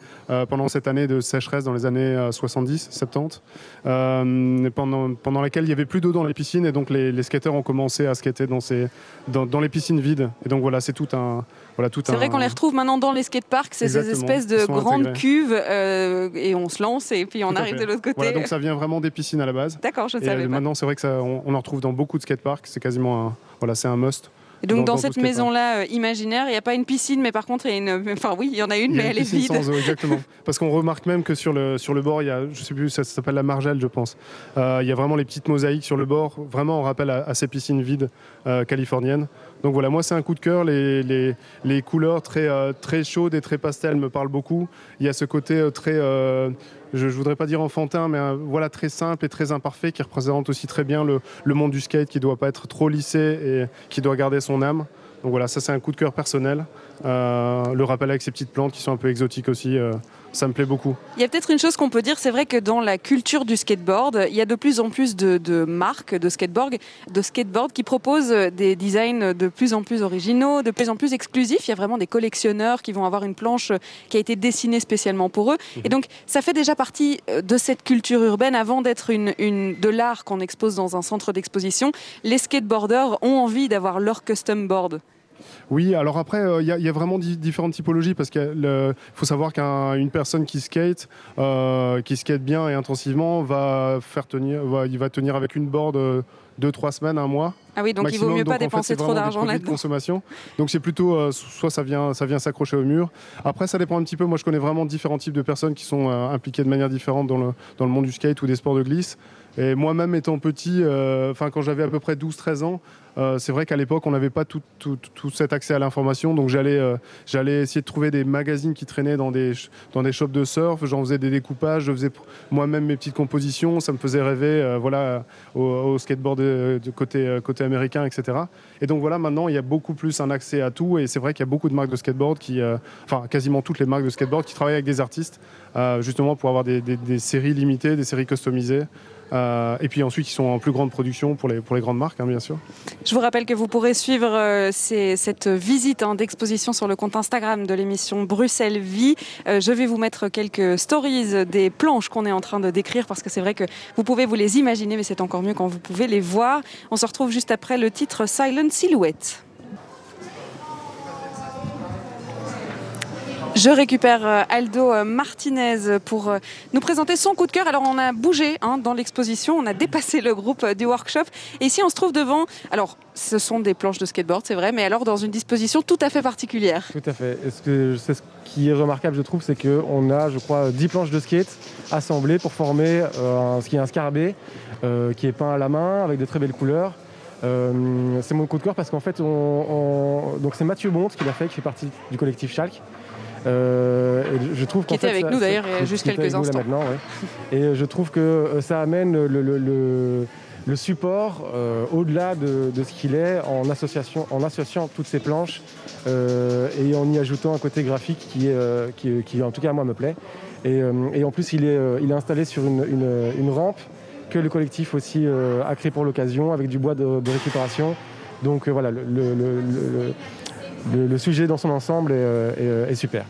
pendant cette année de sécheresse dans les années 70, 70, pendant, pendant laquelle il y avait plus d'eau dans les piscines et donc les, les skateurs ont commencé à skater dans, ces, dans, dans les piscines vides. Et donc voilà, c'est tout un. Voilà, tout c'est vrai qu'on les retrouve maintenant dans les skateparks, c'est ces espèces de grandes cuves euh, et on se lance et puis on arrive de l'autre côté. donc ça vient vraiment des piscines à la base. D'accord, je savais. Et maintenant, c'est vrai que ça, on, on, en retrouve dans beaucoup de skateparks. C'est quasiment un, voilà, c'est un must. Et donc dans, cette maison-là euh, imaginaire, il n'y a pas une piscine, mais par contre, il y a une. Enfin oui, il y en a une, mais elle est vide. Sans eau, exactement. Parce qu'on remarque même que sur le, sur le bord, il y a, je sais plus, ça, s'appelle la margelle, je pense. Euh, il y a vraiment les petites mosaïques sur le bord, vraiment en rappel à, ces piscines vides euh, californiennes. Donc voilà, moi c'est un coup de cœur. Les, couleurs très, très chaudes et très pastel me parlent beaucoup. Il y a ce côté très je ne voudrais pas dire enfantin, mais voilà, très simple et très imparfait, qui représente aussi très bien le, monde du skate, qui ne doit pas être trop lissé et qui doit garder son âme. Donc voilà, ça c'est un coup de cœur personnel. Euh, le rappel avec ces petites plantes qui sont un peu exotiques aussi. Ça me plaît beaucoup. Il y a peut-être une chose qu'on peut dire, c'est vrai que dans la culture du skateboard, il y a de plus en plus de, marques de skateboard, de skateboard qui proposent des designs de plus en plus originaux, de plus en plus exclusifs. Il y a vraiment des collectionneurs qui vont avoir une planche qui a été dessinée spécialement pour eux. Et donc, ça fait déjà partie euh, de cette culture urbaine avant d'être une, une, de l'art qu'on expose dans un centre d'exposition. Les skateboarders ont envie d'avoir leur custom board. Oui, alors après, euh, il y, a vraiment différentes typologies parce qu'il faut savoir qu'une personne qui skate, euh, qui skate bien et intensivement, va faire tenir, il va tenir avec une board euh, deux, trois semaines, un mois. Ah oui, donc il vaut mieux pas dépenser trop d'argent là-dedans. consommation. Donc c'est plutôt soit ça vient, ça vient s'accrocher au mur. Après, ça dépend un petit peu. Moi, je connais vraiment différents types de personnes qui sont impliquées de manière différente dans le, dans le monde du skate ou des sports de glisse. Et moi-même étant petit, enfin quand j'avais à peu près 12-13 ans, euh, c'est vrai qu'à l'époque, on n'avait pas tout, cet accès à l'information, donc euh, j'allais essayer de trouver des magazines qui traînaient dans des, dans des shops de surf, j'en faisais des découpages, je faisais moi-même mes petites compositions, ça me faisait rêver euh, voilà, au, skateboard côté, côté américain, etc. Et donc voilà, maintenant, il y a beaucoup plus un accès à tout, et c'est vrai qu'il y a beaucoup de marques de skateboard, qui, enfin quasiment toutes les marques de skateboard qui travaillent avec des artistes, justement pour avoir des séries limitées, des séries customisées. Euh, et puis ensuite, ils sont en plus grande production pour les, pour les grandes marques, hein, bien sûr. Je vous rappelle que vous pourrez suivre euh, cette visite hein, d'exposition sur le compte Instagram de l'émission Bruxelles Vie. Euh, je vais vous mettre quelques stories des planches qu'on est en train de décrire parce que c'est vrai que vous pouvez vous les imaginer, mais c'est encore mieux quand vous pouvez les voir. On se retrouve juste après le titre Silent Silhouette. Je récupère euh, Aldo euh, Martinez pour euh, nous présenter son coup de cœur. Alors on a bougé hein, dans l'exposition, on a dépassé le groupe du workshop et ici on se trouve devant. Alors ce sont des planches de skateboard, c'est vrai, mais alors dans une disposition tout à fait particulière. Tout à fait. ce, que, ce qui est remarquable, je trouve, c'est qu'on a, je crois, 10 planches de skate assemblées pour former ce qui est un scarabée qui est peint à la main avec de très belles couleurs. c'est mon coup de cœur parce qu'en fait, donc c'est Mathieu Bonte qui l'a fait, qui fait partie du collectif Schalke. Euh, je trouve qui était avec nous d'ailleurs il y a juste quelques instants. Maintenant, Et je trouve que euh, ça amène le, support euh, au-delà de, ce qu'il est en, association, en associant toutes ces planches et en y ajoutant un côté graphique qui, est, qui, en tout cas moi me plaît. Et, en plus il est, il est installé sur une, rampe que le collectif aussi a créé pour l'occasion avec du bois de, récupération. Donc voilà, le, le, sujet dans son ensemble est, super.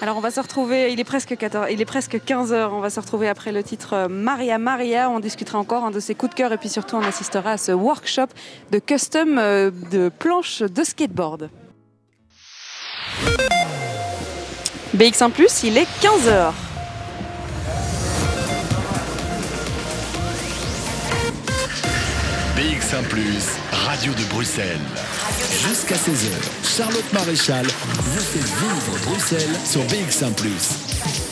Alors on va se retrouver, il est presque 14, il est presque 15 heures. On va se retrouver après le titre euh, Maria Maria. On discutera encore un de ses coups de cœur et puis surtout on assistera à ce workshop de custom euh, de planches de skateboard. BX1 Plus, il est 15 heures. BX1 Radio de Bruxelles. Jusqu'à 16h, Charlotte Maréchal vous fait vivre Bruxelles sur BX1 ⁇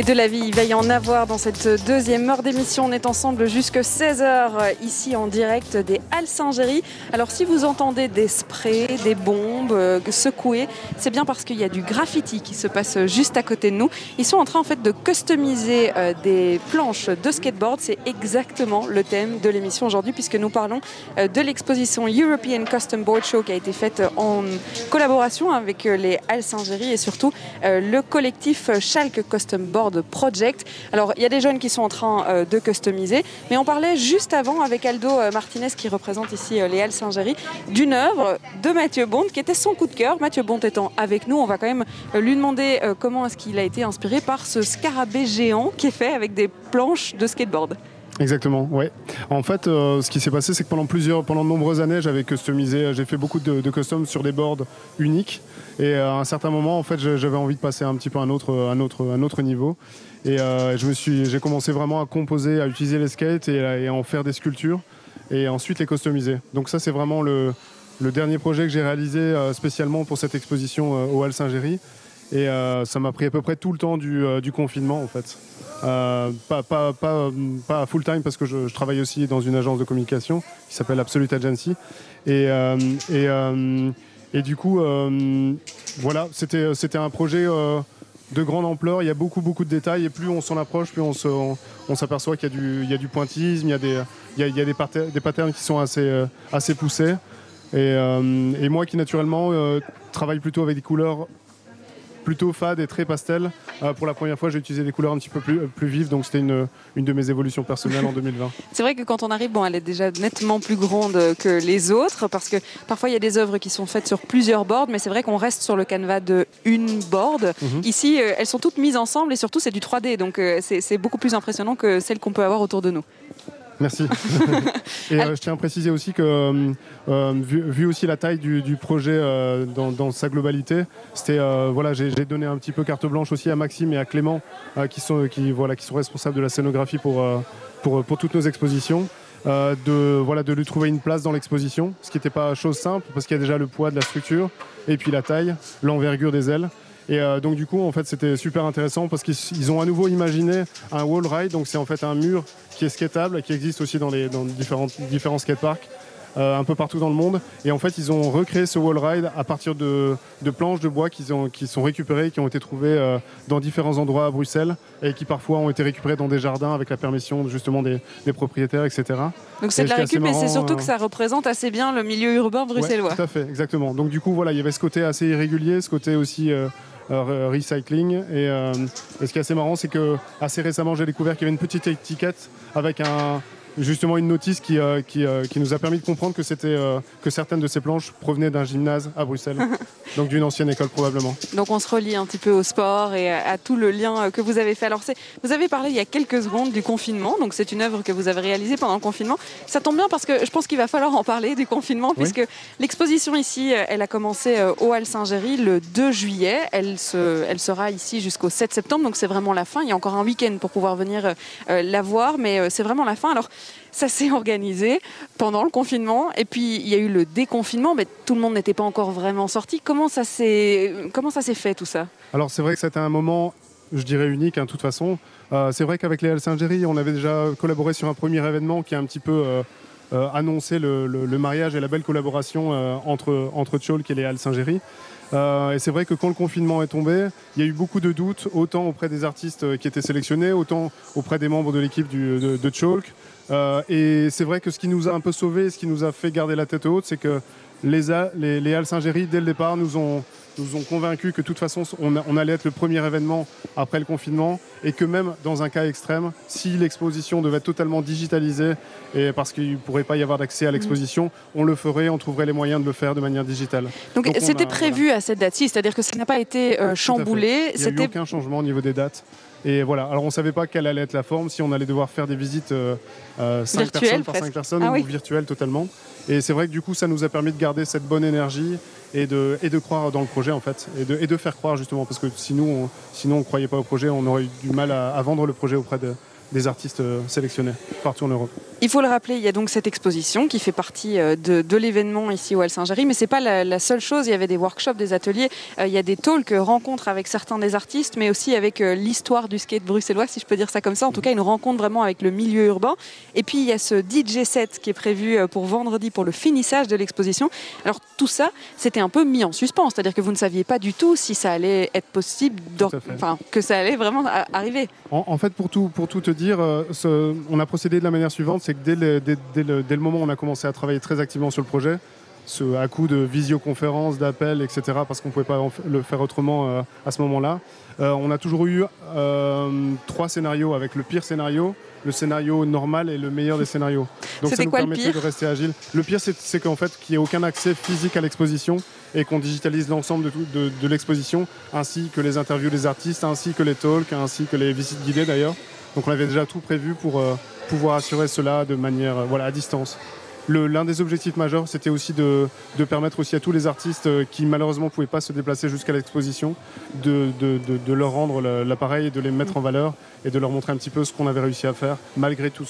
et de la vie. Il va y en avoir dans cette deuxième heure d'émission. On est ensemble jusque 16h ici en direct des Halles Saint-Géry. Alors si vous entendez des sprays, des bombes euh, secouées, c'est bien parce qu'il y a du graffiti qui se passe juste à côté de nous. Ils sont en train en fait de customiser euh, des planches de skateboard. C'est exactement le thème de l'émission aujourd'hui puisque nous parlons euh, de l'exposition European Custom Board Show qui a été faite en collaboration avec les Halles Saint-Géry et surtout le collectif Schalke Custom Board Project. Alors, il y a des jeunes qui sont en train euh, de customiser, mais on parlait juste avant avec Aldo euh, Martinez, qui représente ici euh, les Halles Saint-Géry, d'une œuvre de Mathieu Bond, qui était son coup de cœur. Mathieu Bond étant avec nous, on va quand même lui demander comment est-ce qu'il a été inspiré par ce scarabée géant qui est fait avec des planches de skateboard. Exactement, ouais. En fait, ce qui s'est passé, c'est que pendant plusieurs, pendant de nombreuses années, j'avais customisé, j'ai fait beaucoup de, de customs sur des boards uniques. Et à un certain moment, en fait, j'avais envie de passer un petit peu à un autre, un autre, un autre niveau. Et euh, je j'ai commencé vraiment à composer, à utiliser les skates et, à en faire des sculptures et ensuite les customiser. Donc ça, c'est vraiment le, dernier projet que j'ai réalisé euh, spécialement pour cette exposition euh, au Hall Saint-Géry. Et ça m'a pris à peu près tout le temps du, confinement, en fait. pas, pas, full time parce que je, travaille aussi dans une agence de communication qui s'appelle Absolute Agency. Et et du coup, euh, voilà, c'était, c'était un projet euh, de grande ampleur. Il y a beaucoup, beaucoup de détails. Et plus on s'en approche, plus on, s'aperçoit qu'il y a du, il y a du il y a des, il y a, des, des, patterns qui sont assez, euh, assez poussés. Et moi qui naturellement travaille plutôt avec des couleurs plutôt fade et très pastel. Euh, pour la première fois, j'ai utilisé des couleurs un petit peu plus, plus vives, donc c'était une, une de mes évolutions personnelles en 2020. C'est vrai que quand on arrive, bon, elle est déjà nettement plus grande que les autres, parce que parfois il y a des œuvres qui sont faites sur plusieurs boards, mais c'est vrai qu'on reste sur le canevas de une board. Mhm. Ici, euh, elles sont toutes mises ensemble et surtout c'est du 3D, donc euh, c'est c'est beaucoup plus impressionnant que celles qu'on peut avoir autour de nous. Merci. et euh, je tiens à préciser aussi que, euh, euh, vu, vu aussi la taille du, du projet euh, dans, dans sa globalité, c'était voilà, j'ai donné un petit peu carte blanche aussi à Maxime et à Clément, qui sont qui voilà, qui sont responsables de la scénographie pour pour, pour toutes nos expositions. euh, de, voilà, de lui trouver une place dans l'exposition, ce qui n'était pas chose simple parce qu'il y a déjà le poids de la structure et puis la taille, l'envergure des ailes. Et euh, donc du coup, en fait, c'était super intéressant parce qu'ils ils ont à nouveau imaginé un wall ride. Donc c'est en fait un mur qui est skatable, qui existe aussi dans les dans différents différents skateparks. euh, un peu partout dans le monde. Et en fait, ils ont recréé ce wall ride à partir de, de planches de bois ont, qui sont récupérées, qui ont été trouvées euh, dans différents endroits à Bruxelles et qui parfois ont été récupérées dans des jardins avec la permission justement des, des propriétaires, etc. Donc c'est de la récup, mais c'est surtout euh, que ça représente assez bien le milieu urbain bruxellois. Ouais, tout à fait, exactement. Donc du coup, voilà, il y avait ce côté assez irrégulier, ce côté aussi recycling. Et, euh, et ce qui est assez marrant, c'est que assez récemment, j'ai découvert qu'il y avait une petite étiquette avec un justement une notice qui, euh, qui, euh, qui nous a permis de comprendre que c'était euh, que certaines de ces planches provenaient d'un gymnase à Bruxelles, donc d'une ancienne école probablement. Donc on se relie un petit peu au sport et à, à tout le lien que vous avez fait. Alors c'est, vous avez parlé il y a quelques secondes du confinement, donc c'est une œuvre que vous avez réalisée pendant le confinement. Ça tombe bien parce que je pense qu'il va falloir en parler du confinement puisque l'exposition ici, elle a commencé au Hall Saint-Géry le 2 juillet. Elle, se, elle sera ici jusqu'au 7 septembre, donc c'est vraiment la fin. Il y a encore un week-end pour pouvoir venir la voir, mais c'est vraiment la fin. Alors ça s'est organisé pendant le confinement et puis il y a eu le déconfinement, mais tout le monde n'était pas encore vraiment sorti. Comment ça s'est, fait tout ça? Alors c'est vrai que c'était un moment, je dirais unique, hein, de toute façon. Euh, c'est vrai qu'avec les Saint-Géry, on avait déjà collaboré sur un premier événement qui a un petit peu euh, euh, annoncé le, mariage et la belle collaboration entre, entre et les Saint-Géry. Euh, et c'est vrai que quand le confinement est tombé, il y a eu beaucoup de doutes, autant auprès des artistes qui étaient sélectionnés, autant auprès des membres de l'équipe de, de. Euh, et c'est vrai que ce qui nous a un peu sauvés, ce qui nous a fait garder la tête haute, c'est que les, A- les, les Halles Saint-Géry, dès le départ, nous ont, nous ont convaincus que de toute façon, on, allait être le premier événement après le confinement et que même dans un cas extrême, si l'exposition devait être totalement digitalisée, et parce qu'il ne pourrait pas y avoir d'accès à l'exposition, on le ferait, on trouverait les moyens de le faire de manière digitale. Donc, Donc, on c'était prévu à cette date-ci, c'est-à-dire que ce qui n'a pas été euh, chamboulé, Il n'y a eu aucun changement au niveau des dates. Et voilà, alors on ne savait pas quelle allait être la forme, si on allait devoir faire des visites euh, euh, cinq Virtuelles, personnes par presque. 5 personnes Ah ou oui. virtuelles totalement. Et c'est vrai que du coup, ça nous a permis de garder cette bonne énergie et de, et de croire dans le projet en fait, et de, et de faire croire justement, parce que sinon on sinon on croyait pas au projet, on aurait eu du mal à, à vendre le projet auprès de- des artistes euh, sélectionnés partout en Europe. Il faut le rappeler, il y a donc cette exposition qui fait partie euh, de, de l'événement ici au Hall Saint-Géry, mais c'est pas la, la seule chose. Il y avait des workshops, des ateliers, euh, il y a des talks, rencontres avec certains des artistes, mais aussi avec euh, l'histoire du skate bruxellois, si je peux dire ça comme ça. En tout cas, une rencontre vraiment avec le milieu urbain. Et puis il y a ce DJ set qui est prévu pour vendredi pour le finissage de l'exposition. Alors tout ça, c'était un peu mis en suspens, c'est-à-dire que vous ne saviez pas du tout si ça allait être possible, enfin que ça allait vraiment arriver. En, en fait, pour tout, pour tout te dire, euh, ce- on a procédé de la manière suivante, c'est que dès le, dès- dès le- dès le moment où on a commencé à travailler très activement sur le projet, ce, à coup de visioconférences, d'appels, etc., parce qu'on ne pouvait pas le faire autrement euh, à ce moment-là, euh, on a toujours eu trois scénarios, avec le pire scénario, le scénario normal et le meilleur des scénarios. Donc ça nous quoi permettait pire de rester agile. Le pire, c'est qu'en fait, qu'il n'y ait aucun accès physique à l'exposition et qu'on digitalise l'ensemble de, tout- de- de l'exposition, ainsi que les interviews des artistes, ainsi que les talks, ainsi que les visites guidées d'ailleurs. Donc on avait déjà tout prévu pour euh, pouvoir assurer cela de manière euh, voilà, à distance. L'un des objectifs majeurs, c'était aussi de, permettre aussi à tous les artistes euh, qui malheureusement ne pouvaient pas se déplacer jusqu'à l'exposition, de, leur rendre l'appareil de les mettre en valeur et de leur montrer un petit peu ce qu'on avait réussi à faire, malgré toute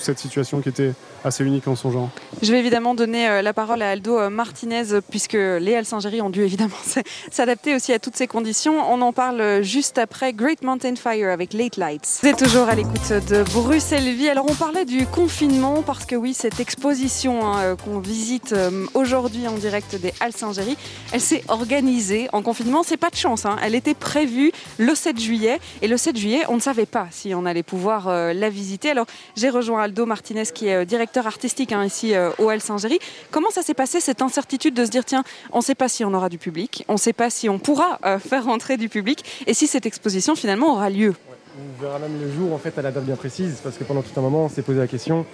cette situation qui était assez unique en son genre. Je vais évidemment donner euh, la parole à Aldo euh, Martinez, puisque les Halles Saint-Géry ont dû évidemment s'adapter aussi à toutes ces conditions. On en parle juste après Great Mountain Fire avec Late Lights. Vous êtes toujours à l'écoute de Bruxelles Vie. Alors on parlait du confinement, parce que oui, cette exposition hein, qu'on visite aujourd'hui en direct des Halles Saint-Géry, elle s'est organisée en confinement. C'est pas de chance. Hein. Elle était prévue le 7 juillet. Et le 7 juillet, on ne savait pas si on allait pouvoir la visiter. Alors, j'ai rejoint Aldo Martinez, qui est directeur artistique hein, ici au Halles Saint-Géry. Comment ça s'est passé, cette incertitude de se dire, tiens, on ne sait pas si on aura du public, on ne sait pas si on pourra faire rentrer du public, et si cette exposition finalement aura lieu? On verra même le jour en fait à la date bien précise parce que pendant tout un moment on s'est posé la question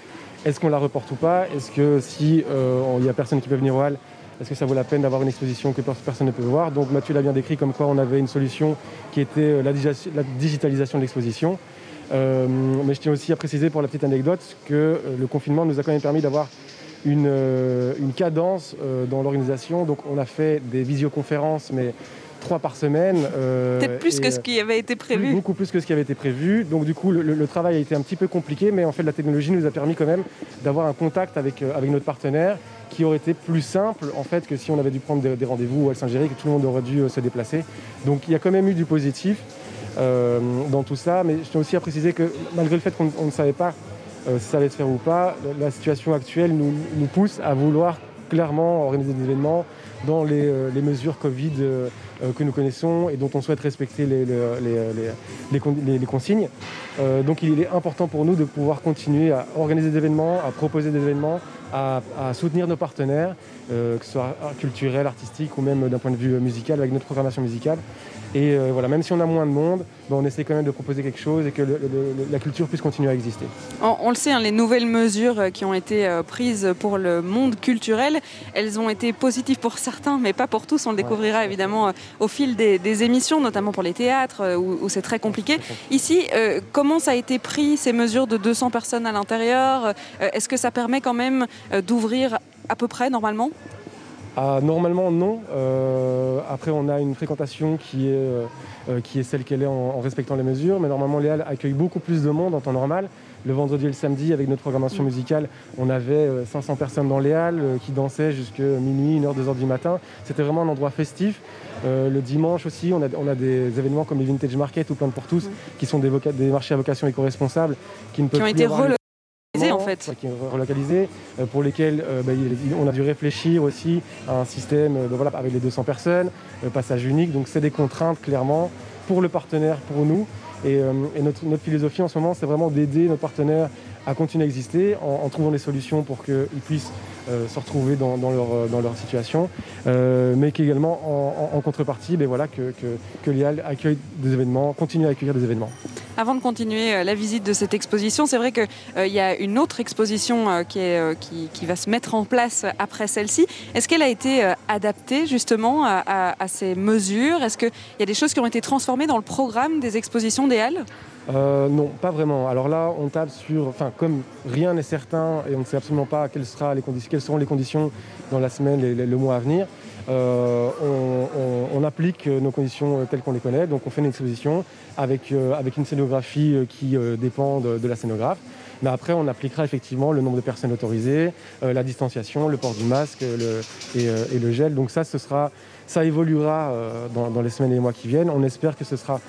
est-ce qu'on la reporte ou pas? Est-ce que si euh, il n'y a personne qui peut venir au hall, est-ce que ça vaut la peine d'avoir une exposition que personne ne peut voir? Donc Mathieu l'a bien décrit comme quoi on avait une solution qui était euh, la, digitalisation de l'exposition. Euh, mais je tiens aussi à préciser pour la petite anecdote que le confinement nous a quand même permis d'avoir une, cadence dans l'organisation. Donc on a fait des visioconférences, mais trois par semaine. Euh, Peut-être plus que ce euh, qui avait été prévu. Beaucoup plus que ce qui avait été prévu. Donc du coup, le, travail a été un petit peu compliqué, mais en fait, la technologie nous a permis quand même d'avoir un contact avec, euh, avec notre partenaire qui aurait été plus simple en fait que si on avait dû prendre des, rendez-vous à Saint-Géry, que tout le monde aurait dû se déplacer. Donc il y a quand même eu du positif dans tout ça, mais je tiens aussi à préciser que malgré le fait qu'on ne savait pas si ça allait se faire ou pas, la, situation actuelle nous, nous pousse à vouloir clairement organiser des événements dans les, euh, mesures Covid euh, euh, que nous connaissons et dont on souhaite respecter les, les, consignes. donc il est important pour nous de pouvoir continuer à organiser des événements, à proposer des événements, à, soutenir nos partenaires, que ce soit culturel, artistique ou même d'un point de vue musical, avec notre programmation musicale. Et euh, voilà, même si on a moins de monde, ben, on essaie quand même de proposer quelque chose et que la culture puisse continuer à exister. On, le sait, hein, les nouvelles mesures euh, qui ont été euh, prises pour le monde culturel, elles ont été positives pour certains, mais pas pour tous. On le découvrira évidemment au fil des, émissions, notamment pour les théâtres où, c'est très compliqué. Ici, comment ça a été pris, ces mesures de 200 personnes à l'intérieur? Est-ce que ça permet quand même d'ouvrir à peu près normalement? Ah, normalement, non. Euh, après, on a une fréquentation qui est, euh, euh, qui est celle qu'elle est en, respectant les mesures. Mais normalement, les halles accueillent beaucoup plus de monde en temps normal. Le vendredi et le samedi, avec notre programmation musicale, on avait 500 personnes dans les halles qui dansaient jusqu'à minuit, 1h, 2h du matin. C'était vraiment un endroit festif. le dimanche aussi, on a, on a, des événements comme les Vintage Market ou Plein pour tous, qui sont des, des, marchés à vocation éco-responsable, qui ne peuvent qui ont été en fait. Qui relocalisés, euh, pour lesquels euh, bah, on a dû réfléchir aussi à un système euh, bah, voilà, avec les 200 personnes, passage unique. Donc c'est des contraintes clairement pour le partenaire, pour nous. Et, notre, philosophie en ce moment, c'est vraiment d'aider nos partenaires à continuer à exister en, trouvant des solutions pour qu'ils puissent se retrouver dans, leur, dans leur situation, mais qu'également en, contrepartie, ben voilà, que, que, que l'IAL accueille des événements, continue à accueillir des événements. Avant de continuer euh, la visite de cette exposition, c'est vrai qu'il euh, y a une autre exposition euh, qui, va se mettre en place après celle-ci. Est-ce qu'elle a été adaptée justement à, ces mesures? Est-ce qu'il y a des choses qui ont été transformées dans le programme des expositions des Halles? Non, pas vraiment. Alors là, on tape sur, enfin, comme rien n'est certain et on ne sait absolument pas quelles, seront les conditions dans la semaine et le mois à venir, on, on, applique nos conditions telles qu'on les connaît. Donc on fait une exposition avec, euh, avec une scénographie euh, qui euh, dépend de, la scénographe. Mais après, on appliquera effectivement le nombre de personnes autorisées, la distanciation, le port du masque et, le gel. Donc ça, ça évoluera dans, les semaines et les mois qui viennent. On espère que ce sera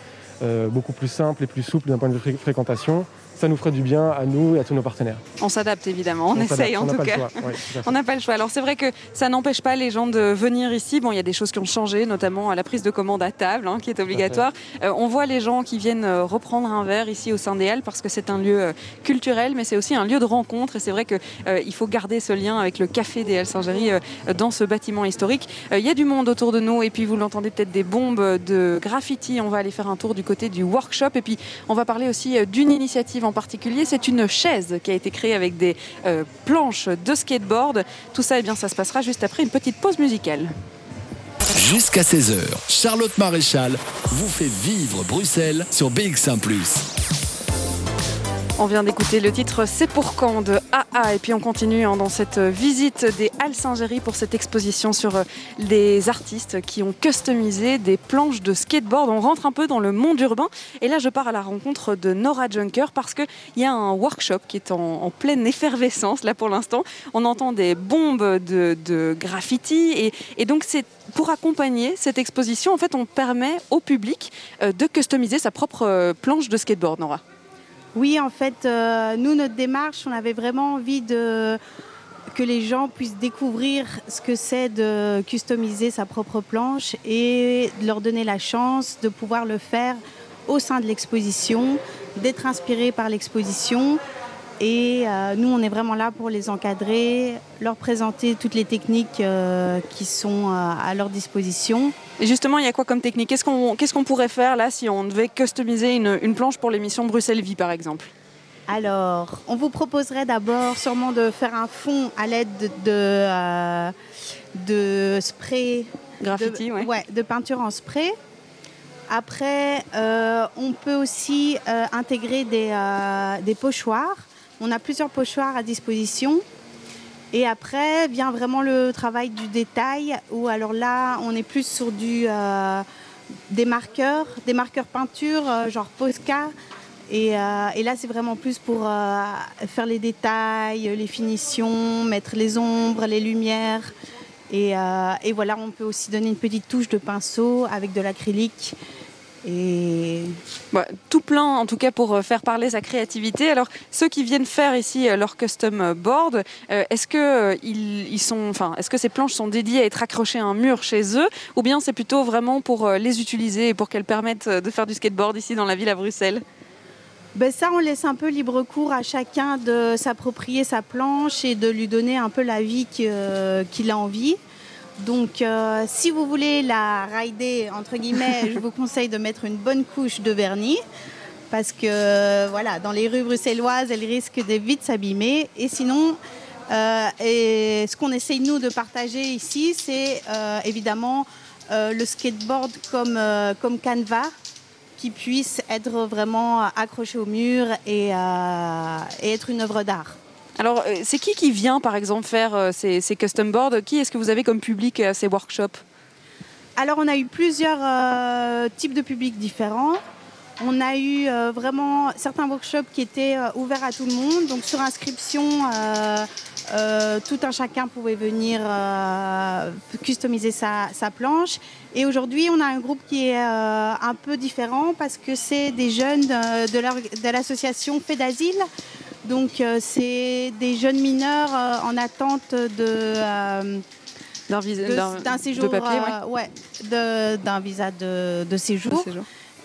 beaucoup plus simple et plus souple d'un point de vue fréquentation ça nous ferait du bien à nous et à tous nos partenaires. On s'adapte évidemment, on, essaye en tout cas. on n'a pas le choix. Alors c'est vrai que ça n'empêche pas les gens de venir ici. Bon, il y a des choses qui ont changé, notamment la prise de commande à table, hein, qui est obligatoire. Euh, on voit les gens qui viennent euh, reprendre un verre ici au sein des Halles parce que c'est un lieu euh, culturel, mais c'est aussi un lieu de rencontre. Et c'est vrai qu'il faut garder ce lien avec le café des Halles Saint-Géry dans ce bâtiment historique. Il y a du monde autour de nous et puis vous l'entendez peut-être des bombes de graffiti. On va aller faire un tour du côté du workshop et puis on va parler aussi d'une initiative en particulier. C'est une chaise qui a été créée avec des euh, planches de skateboard. Tout ça, eh bien, ça se passera juste après une petite pause musicale. Jusqu'à 16h, Charlotte Maréchal vous fait vivre Bruxelles sur BX1 ⁇ on vient d'écouter le titre C'est pour quand de AA et puis on continue hein, dans cette visite des Halles Saint-Géry pour cette exposition sur euh, les artistes qui ont customisé des planches de skateboard. On rentre un peu dans le monde urbain et là je pars à la rencontre de Nora Junker parce qu'il y a un workshop qui est en, pleine effervescence là pour l'instant. On entend des bombes de, graffiti et, donc c'est pour accompagner cette exposition, en fait, on permet au public euh, de customiser sa propre euh, planche de skateboard, Nora. Oui, en fait, euh, nous, notre démarche, on avait vraiment envie de que les gens puissent découvrir ce que c'est de customiser sa propre planche et de leur donner la chance de pouvoir le faire au sein de l'exposition, d'être inspiré par l'exposition. Et euh, nous, on est vraiment là pour les encadrer, leur présenter toutes les techniques euh, qui sont euh, à leur disposition. Et justement, il y a quoi comme technique? Qu'est-ce qu'on qu'est-ce qu'on pourrait faire là si on devait customiser une, une planche pour l'émission Bruxelles-Vie, par exemple? Alors, on vous proposerait d'abord sûrement de faire un fond à l'aide de, de, de spray, Graffiti, de, ouais. ouais, de peinture en spray. Après, on peut aussi intégrer des, des pochoirs. On a plusieurs pochoirs à disposition. Et après vient vraiment le travail du détail, où alors là, on est plus sur euh, des marqueurs, des marqueurs peinture, euh, genre Posca. Et, euh, et là, c'est vraiment plus pour faire les détails, les finitions, mettre les ombres, les lumières. Et voilà, on peut aussi donner une petite touche de pinceau avec de l'acrylique. Et Bah, tout plein, en tout cas, pour euh, faire parler sa créativité. Alors, ceux qui viennent faire ici euh, leur custom euh, board, euh, est-ce que euh, ils, ils sont, enfin, est-ce que ces planches sont dédiées à être accrochées à un mur chez eux, ou bien c'est plutôt vraiment pour euh, les utiliser et pour qu'elles permettent de faire du skateboard ici dans la ville à Bruxelles? Ben ça, on laisse un peu libre cours à chacun de s'approprier sa planche et de lui donner un peu la vie qu'il a envie. Donc, euh, si vous voulez la rider, entre guillemets, je vous conseille de mettre une bonne couche de vernis. Parce que, voilà, dans les rues bruxelloises, elle risque de vite s'abîmer. Et sinon, euh, et ce qu'on essaye, nous, de partager ici, c'est euh, évidemment euh, le skateboard comme, euh, comme canevas qui puisse être vraiment accroché au mur et, euh, et être une œuvre d'art. Alors, euh, c'est qui qui vient, par exemple, faire euh, ces, custom boards? Qui est-ce que vous avez comme public à ces workshops? Alors, on a eu plusieurs euh, types de publics différents. On a eu vraiment certains workshops qui étaient ouverts à tout le monde. Donc, sur inscription, euh, tout un chacun pouvait venir euh, customiser sa, sa planche. Et aujourd'hui, on a un groupe qui est euh, un peu différent parce que c'est des jeunes de, l'association Fait d'Asile. Donc, c'est des jeunes mineurs en attente de. D'un visa- de- séjour, papier, ouais. d'un visa de, de De séjour. séjour.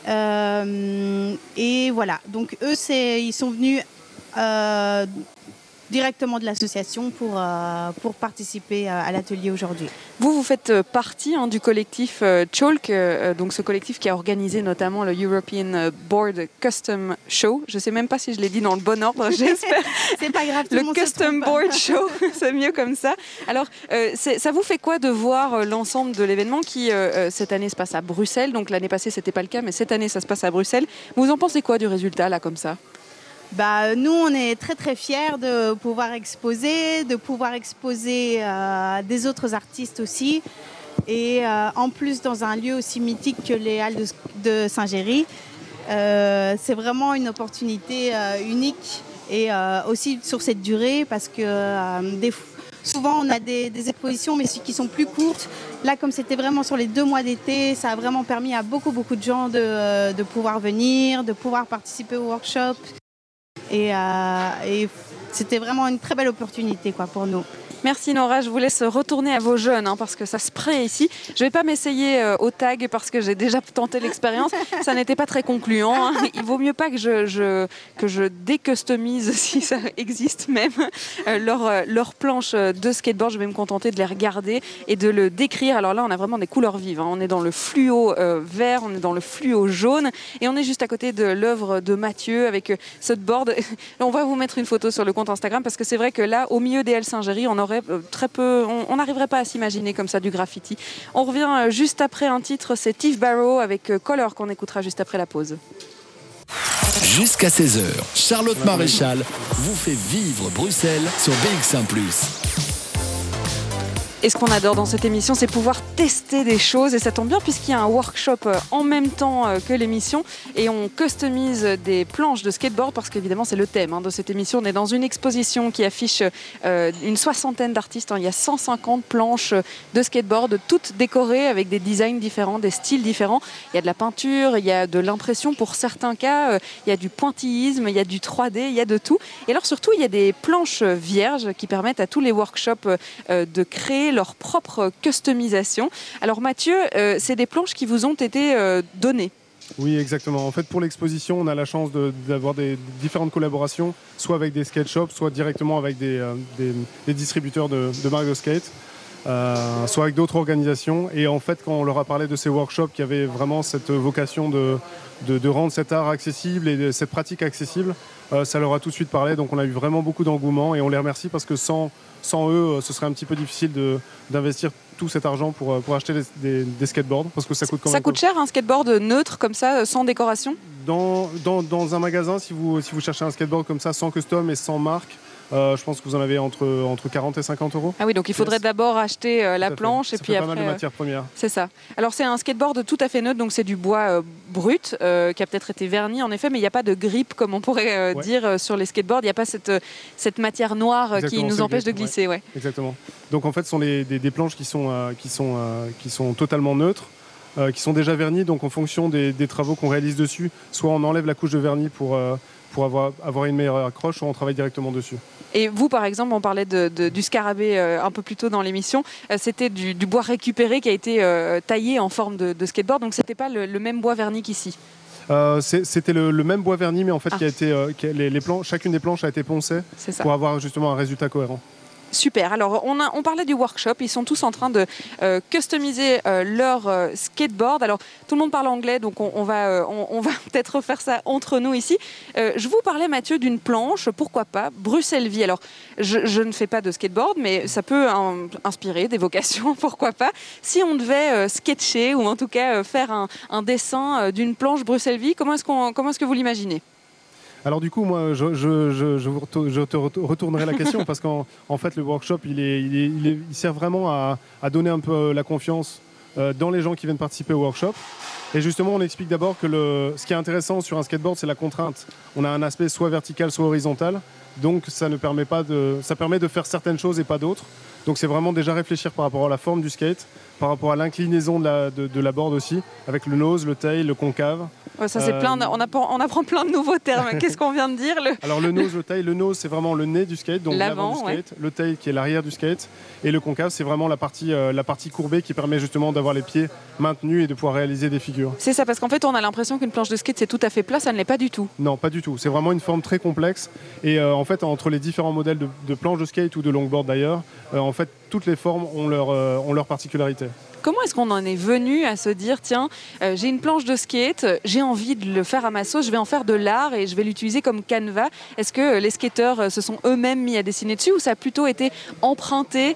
Euh, et voilà, donc eux, c'est, ils sont venus euh, directement de l'association pour, euh, pour participer à, à l'atelier aujourd'hui. Vous, vous faites euh, partie hein, du collectif euh, Chalk, euh, donc ce collectif qui a organisé notamment le European euh, Board Custom Show. Je ne sais même pas si je l'ai dit dans le bon ordre, j'espère. C'est pas grave, tout le, le Custom. Board Show, c'est mieux comme ça. Alors, euh, ça vous fait quoi de voir euh, l'ensemble de l'événement qui, euh, euh, cette année, se passe à Bruxelles? Donc l'année passée, c'était pas le cas, mais cette année, ça se passe à Bruxelles. Vous en pensez quoi du résultat, là, comme ça? Bah, nous, on est très très fiers de pouvoir exposer, de pouvoir exposer euh, des autres artistes aussi. Et euh, en plus, dans un lieu aussi mythique que les Halles de, Saint-Géry, euh, c'est vraiment une opportunité euh, unique et euh, aussi sur cette durée parce que euh, des souvent on a des, des expositions mais qui sont plus courtes. Là, comme c'était vraiment sur les deux mois d'été, ça a vraiment permis à beaucoup beaucoup de gens de, de pouvoir venir, de pouvoir participer au workshop. Et, euh, et c'était vraiment une très belle opportunité quoi, pour nous. Merci Nora, je vous laisse retourner à vos jeunes hein, parce que ça se prête ici. Je ne vais pas m'essayer euh, au tag parce que j'ai déjà tenté l'expérience. Ça n'était pas très concluant. hein. Il vaut mieux pas que je, je- que je décustomise, si ça existe même, euh, leur, euh, leur planche de skateboard. Je vais me contenter de les regarder et de le décrire. Alors là, on a vraiment des couleurs vives. hein. On est dans le fluo vert, on est dans le fluo jaune et on est juste à côté de l'œuvre de Mathieu avec cette board. On va vous mettre une photo sur le compte Instagram parce que c'est vrai que là, au milieu des L Saint-Géry, on aurait euh, très peu, on n'arriverait pas à s'imaginer comme ça du graffiti. On revient euh, juste après un titre, c'est Tiff Barrow avec euh, Color qu'on écoutera juste après la pause. Jusqu'à 16h, Charlotte Maréchal vous fait vivre Bruxelles sur BX1 ⁇ Et ce qu'on adore dans cette émission, c'est pouvoir tester des choses. Et ça tombe bien puisqu'il y a un workshop euh, en même temps euh, que l'émission. Et on customise des planches de skateboard parce qu'évidemment, c'est le thème hein, de cette émission. On est dans une exposition qui affiche euh, une soixantaine d'artistes. Hein. Il y a 150 planches de skateboard, toutes décorées avec des designs différents, des styles différents. Il y a de la peinture, il y a de l'impression pour certains cas, il y a du pointillisme, il y a du 3D, il y a de tout. Et alors surtout, il y a des planches vierges qui permettent à tous les workshops de créer leur propre customisation. Alors Mathieu, euh, c'est des planches qui vous ont été euh, données. Oui, exactement. En fait, pour l'exposition, on a la chance d'avoir des différentes collaborations, soit avec des skate shops, soit directement avec des, euh, distributeurs de, de de skate. soit avec d'autres organisations. Et en fait, quand on leur a parlé de ces workshops qui avaient vraiment cette vocation de, de, rendre cet art accessible et cette pratique accessible, ça leur a tout de suite parlé. Donc on a eu vraiment beaucoup d'engouement et on les remercie parce que sans, sans eux, ce serait un petit peu difficile d'investir tout cet argent pour, euh, pour acheter des, skateboards parce que ça coûte quand Ça coûte cher un skateboard neutre comme ça, sans décoration? Dans, dans, dans, un magasin, si vous, si vous cherchez un skateboard comme ça, sans custom et sans marque, euh, je pense que vous en avez entre, entre 40 et 50 euros. Ah oui, donc il faudrait d'abord acheter euh, la planche et puis fait après. Pas mal de matières premières. C'est ça. Alors c'est un skateboard tout à fait neutre, donc c'est du bois brut qui a peut-être été verni en effet, mais il n'y a pas de grippe comme on pourrait dire sur les skateboards. Il n'y a pas cette, cette matière noire qui nous empêche de glisser. Ouais. Exactement. Donc en fait, ce sont des, des, planches qui sont, qui, sont, qui sont totalement neutres. qui sont déjà vernis, donc en fonction des, des travaux qu'on réalise dessus, soit on enlève la couche de vernis pour, pour avoir, avoir une meilleure accroche, soit on travaille directement dessus. Et vous, par exemple, on parlait de, du scarabée euh, un peu plus tôt dans l'émission. Euh, c'était du, bois récupéré qui a été euh, taillé en forme de, skateboard, donc c'était pas le, même bois verni qu'ici. c'était le, même bois verni, mais en fait, qui a ah. été, les, les chacune des planches a été poncée pour avoir justement un résultat cohérent. Super. Alors, on, parlait du workshop. Ils sont tous en train de euh, customiser euh, leur euh, skateboard. Alors, tout le monde parle anglais, donc on, va, peut-être faire ça entre nous ici. je vous parlais, Mathieu, d'une planche, pourquoi pas, Bruxelles Vie. Alors, je, ne fais pas de skateboard, mais ça peut inspirer des vocations, pourquoi pas? Si on devait sketcher ou en tout cas faire un, un dessin d'une planche Bruxelles Vie, comment est-ce qu'on, comment est-ce que vous l'imaginez? Alors du coup, moi, je, je, te retournerai la question parce qu'en fait, le workshop, il, est, il, sert vraiment à, donner un peu euh, la confiance euh, dans les gens qui viennent participer au workshop. Et justement, on explique d'abord que le, ce qui est intéressant sur un skateboard, c'est la contrainte. On a un aspect soit vertical, soit horizontal. Donc ça ne permet pas de, ça permet de faire certaines choses et pas d'autres. Donc c'est vraiment déjà réfléchir par rapport à la forme du skate, par rapport à l'inclinaison de la, de, la board aussi, avec le nose, le tail, le concave. ça c'est plein, on, apprend, on apprend plein de nouveaux termes. Qu'est-ce qu'on vient de dire le... Alors le nose, le tail, le nose c'est vraiment le nez du skate, donc l'avant du skate, le tail qui est l'arrière du skate, et le concave c'est vraiment la partie, euh, la partie courbée qui permet justement d'avoir les pieds maintenus et de pouvoir réaliser des figures. C'est ça, parce qu'en fait on a l'impression qu'une planche de skate c'est tout à fait plat, ça ne l'est pas du tout. Non, pas du tout. C'est vraiment une forme très complexe, et euh, en fait entre les différents modèles de, de planches de skate ou de longboard d'ailleurs, euh, en fait toutes les formes ont leur, ont leur particularité. Comment est-ce qu'on en est venu à se dire, tiens, euh, j'ai une planche de skate, j'ai envie de le faire à ma sauce, je vais en faire de l'art et je vais l'utiliser comme canevas Est-ce que euh, les skateurs euh, se sont eux-mêmes mis à dessiner dessus ou ça a plutôt été emprunté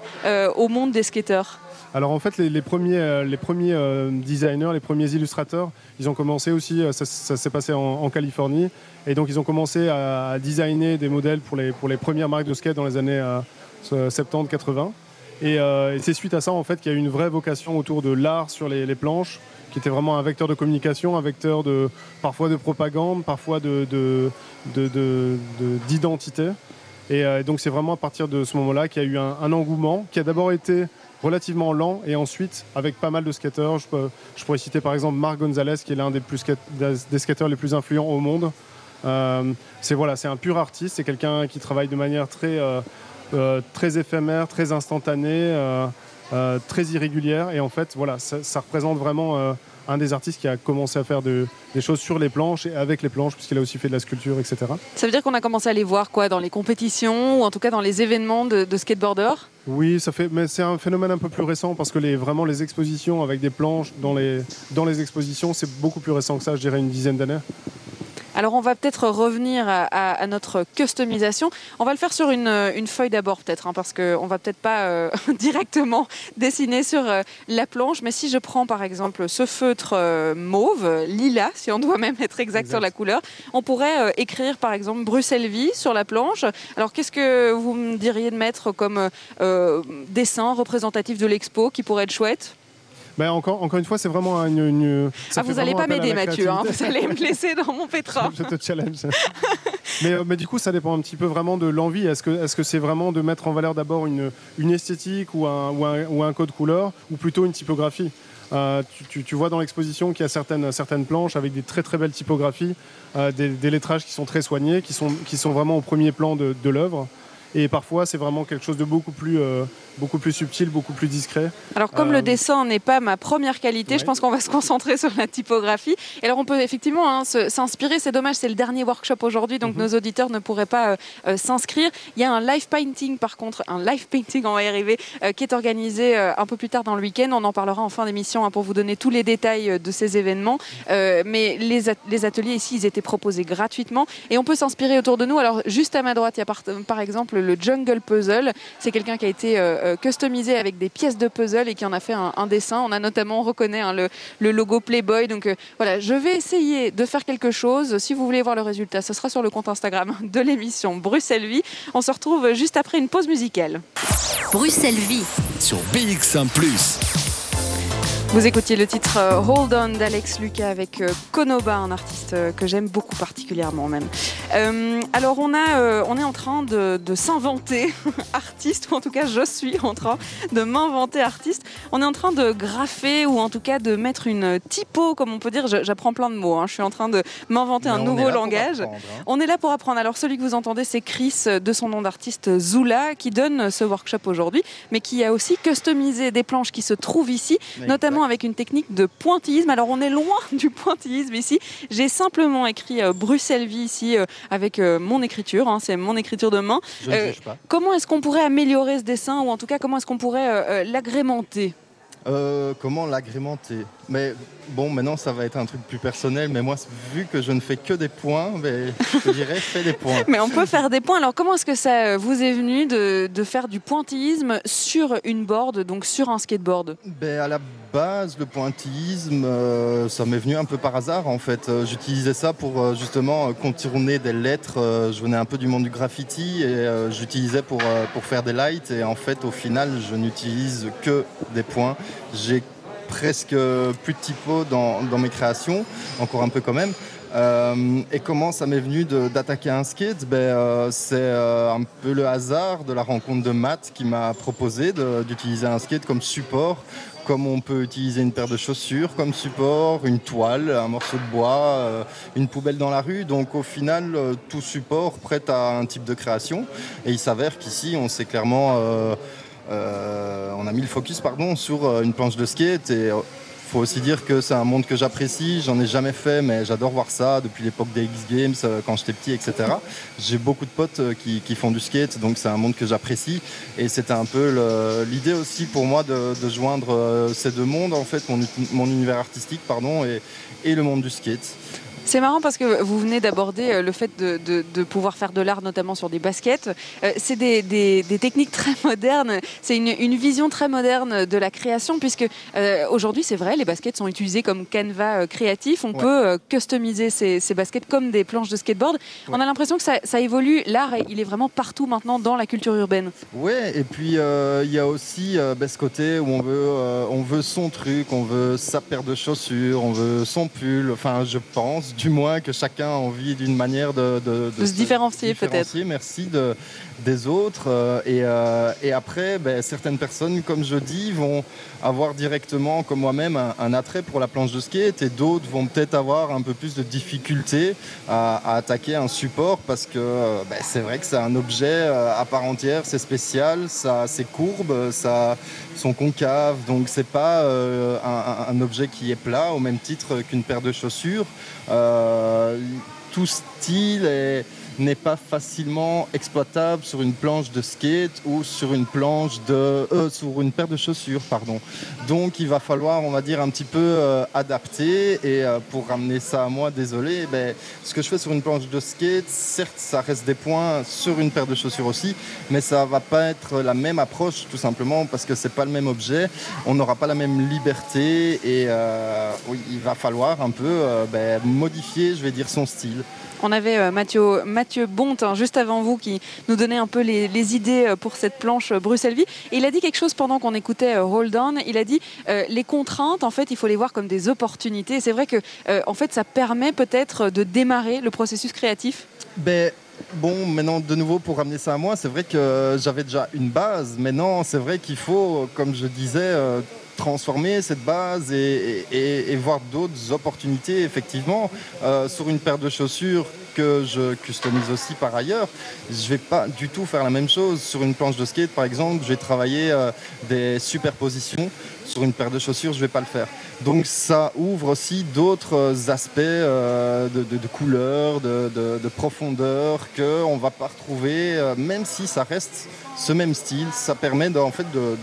au monde des skateurs? Alors en fait, les, premiers, les premiers designers, les premiers illustrateurs, ils ont commencé aussi, ça, s'est passé en, Californie, et donc ils ont commencé à, designer des modèles pour les, pour les premières marques de skate dans les années 70-80. Euh, et, c'est suite à ça en fait qu'il y a eu une vraie vocation autour de l'art sur les, planches, qui était vraiment un vecteur de communication, un vecteur de parfois de propagande, parfois d'identité. et euh, donc c'est vraiment à partir de ce moment-là qu'il y a eu un, engouement qui a d'abord été relativement lent et ensuite avec pas mal de skateurs. Je, pourrais citer par exemple Marc Gonzalez qui est l'un des, plus, skateurs les plus influents au monde. Euh, c'est voilà, c'est un pur artiste, c'est quelqu'un qui travaille de manière très très éphémère, très instantanée, euh, euh, très irrégulière. Et en fait, voilà, ça, représente vraiment un des artistes qui a commencé à faire des choses sur les planches et avec les planches, puisqu'il a aussi fait de la sculpture, etc. Ça veut dire qu'on a commencé à les voir quoi dans les compétitions ou en tout cas dans les événements de, skateboarders? Oui, ça fait, mais c'est un phénomène un peu plus récent parce que les, vraiment les expositions avec des planches dans les, dans les expositions, c'est beaucoup plus récent que ça, je dirais une dizaine d'années. Alors on va peut-être revenir à, à- à notre customisation. On va le faire sur une, euh, une feuille d'abord peut-être, hein, parce qu'on va peut-être pas euh, directement dessiner sur euh, la planche. Mais si je prends par exemple ce feutre euh, mauve, lilas, si on doit même être exact, sur la couleur, on pourrait écrire par exemple Bruxelles Vie sur la planche. Alors qu'est-ce que vous me diriez de mettre comme dessin représentatif de l'expo qui pourrait être chouette? Ben, encore, encore une fois, c'est vraiment une. Ah, vous n'allez pas m'aider Mathieu, hein. vous allez me laisser dans mon pétrin. je te challenge. mais, euh, mais du coup, ça dépend un petit peu vraiment de l'envie. Est-ce que est-ce que c'est vraiment de mettre en valeur d'abord une, une esthétique ou un, ou, un, ou un code couleur ou plutôt une typographie? Euh, tu, tu- tu vois dans l'exposition qu'il y a certaines, certaines planches avec des très très belles typographies, euh, des, des lettrages qui sont très soignés, qui sont, qui sont vraiment au premier plan de, de l'œuvre. Et parfois, c'est vraiment quelque chose de beaucoup plus, euh, beaucoup plus subtil, beaucoup plus discret. Alors comme Euh, le dessin n'est pas ma première qualité, je pense qu'on va se concentrer sur la typographie. Et alors on peut effectivement hein, s'inspirer, c'est dommage, c'est le dernier workshop aujourd'hui, donc Mhm. nos auditeurs ne pourraient pas euh, euh, s'inscrire. Il y a un live painting par contre, un live painting, on va y arriver, euh, qui est organisé euh, un peu plus tard dans le week-end. On en parlera en fin d'émission hein, pour vous donner tous les détails euh, de ces événements. Euh, mais les, at- les ateliers ici, ils étaient proposés gratuitement et on peut s'inspirer autour de nous. Alors juste à ma droite, il y a par, par exemple le Jungle Puzzle. C'est quelqu'un qui a été euh, euh, customisé avec des pièces de puzzle et qui en a fait un, un dessin. On a notamment, on reconnaît hein, le, le logo Playboy. Donc euh, voilà, je vais essayer de faire quelque chose. Si vous voulez voir le résultat, ce sera sur le compte Instagram de l'émission Bruxelles Vie. On se retrouve juste après une pause musicale. Bruxelles Vie. Sur BX1 ⁇ Vous écoutiez le titre euh, Hold On d'Alex Lucas avec euh, Konoba, un artiste euh, que j'aime beaucoup particulièrement même. Euh, alors on, a, euh, on est en train de, de s'inventer artiste, ou en tout cas je suis en train de m'inventer artiste. On est en train de graffer ou en tout cas de mettre une typo, comme on peut dire. J'apprends plein de mots. hein. Je suis en train de m'inventer un nouveau langage. hein. On est là pour apprendre. Alors celui que vous entendez, c'est Chris de son nom d'artiste Zula qui donne ce workshop aujourd'hui, mais qui a aussi customisé des planches qui se trouvent ici, notamment avec une technique de pointillisme. Alors on est loin du pointillisme ici. J'ai simplement écrit euh, Bruxelles Vie ici euh, avec euh, mon écriture. hein. c'est mon écriture de main. Je ne juge pas. Comment est-ce qu'on pourrait améliorer ce dessin ou en tout cas comment est-ce qu'on pourrait l'agrémenter? Euh, comment l'agrémenter? Mais bon, maintenant ça va être un truc plus personnel, mais moi, vu que je ne fais que des points, je dirais fais des points. Mais on peut faire des points. Alors comment est-ce que ça vous est venu de, de faire du pointillisme sur une board, donc sur un skateboard? Ben, à la le pointillisme, euh, ça m'est venu un peu par hasard en fait. Euh, J'utilisais ça pour euh, justement contourner des lettres. Je venais un peu du monde du graffiti et j'utilisais pour, pour faire des lights. Et en fait, au final, je n'utilise que des points. J'ai presque plus de typo dans, dans mes créations, encore un peu quand même. Et comment ça m'est venu d'attaquer un skate? Ben, C'est un peu le hasard de la rencontre de Matt qui m'a proposé d'utiliser un skate comme support, comme on peut utiliser une paire de chaussures comme support, une toile, un morceau de bois, euh, une poubelle dans la rue. Donc au final, euh, tout support prête à un type de création. Et il s'avère qu'ici, on s'est clairement... euh, on a mis le focus pardon, sur une planche de skate faut aussi dire que c'est un monde que j'apprécie. J'en ai jamais fait, mais j'adore voir ça depuis l'époque des X Games, euh, quand j'étais petit, etc. J'ai beaucoup de potes euh, qui, font du skate, donc c'est un monde que j'apprécie. Et c'était un peu l'idée aussi pour moi de, joindre euh, ces deux mondes, en fait, mon, univers artistique, pardon, et le monde du skate. C'est marrant parce que vous venez d'aborder euh, le fait de, de- de pouvoir faire de l'art, notamment sur des baskets. Euh, C'est des, des- des techniques très modernes. C'est une, une vision très moderne de la création, puisque euh, aujourd'hui, c'est vrai, les baskets sont utilisées comme canevas créatif. On Ouais. peut customiser ces, ces baskets comme des planches de skateboard. On a l'impression que ça, ça évolue. L'art, il est vraiment partout maintenant dans la culture urbaine. Ouais, et puis euh, il y a aussi euh, ben, ce côté où on veut, on veut son truc, on veut sa paire de chaussures, on veut son pull. Enfin, je pense du moins que chacun a envie d'une manière de, de, De se différencier, différencier, Merci de, des autres. euh, et, euh, et après, ben, certaines personnes, comme je dis, vont avoir directement, comme moi-même, un, attrait pour la planche de skate, et d'autres vont peut-être avoir un peu plus de difficulté à, attaquer un support parce que euh, ben, c'est vrai que c'est un objet à part entière, c'est spécial, ça a ses courbes, ça concave, donc c'est pas un, objet qui est plat au même titre qu'une paire de chaussures. Tout style est, n'est pas facilement exploitable sur une planche de skate ou sur une planche de euh, sur une paire de chaussures pardon. Donc il va falloir on va dire un petit peu euh, adapter et euh, pour ramener ça à moi désolé ben, ce que je fais sur une planche de skate certes ça reste des points sur une paire de chaussures aussi mais ça va pas être la même approche tout simplement parce que c'est pas le même objet on n'aura pas la même liberté et oui, il va falloir un peu ben, modifier je vais dire son style. On avait euh, Mathieu, Mathieu hein, juste avant vous, qui nous donnait un peu les, idées euh, pour cette planche euh, Bruxelles-Vie. Et il a dit quelque chose pendant qu'on écoutait Hold. Il a dit les contraintes, en fait, il faut les voir comme des opportunités. C'est vrai que, en fait, ça permet peut-être de démarrer le processus créatif. Ben, Bon, maintenant, de nouveau, pour ramener ça à moi, c'est vrai que j'avais déjà une base. Maintenant, c'est vrai qu'il faut, comme je disais, transformer cette base et, voir d'autres opportunités, effectivement, euh, sur une paire de chaussures que je customise aussi par ailleurs. Je vais pas du tout faire la même chose sur une planche de skate, par exemple. Je vais travailler euh, des superpositions sur une paire de chaussures, je vais pas le faire. Donc ça ouvre aussi d'autres aspects euh, de, de, couleur, de, de profondeur que on va pas retrouver, même si ça reste ce même style. Ça permet en fait de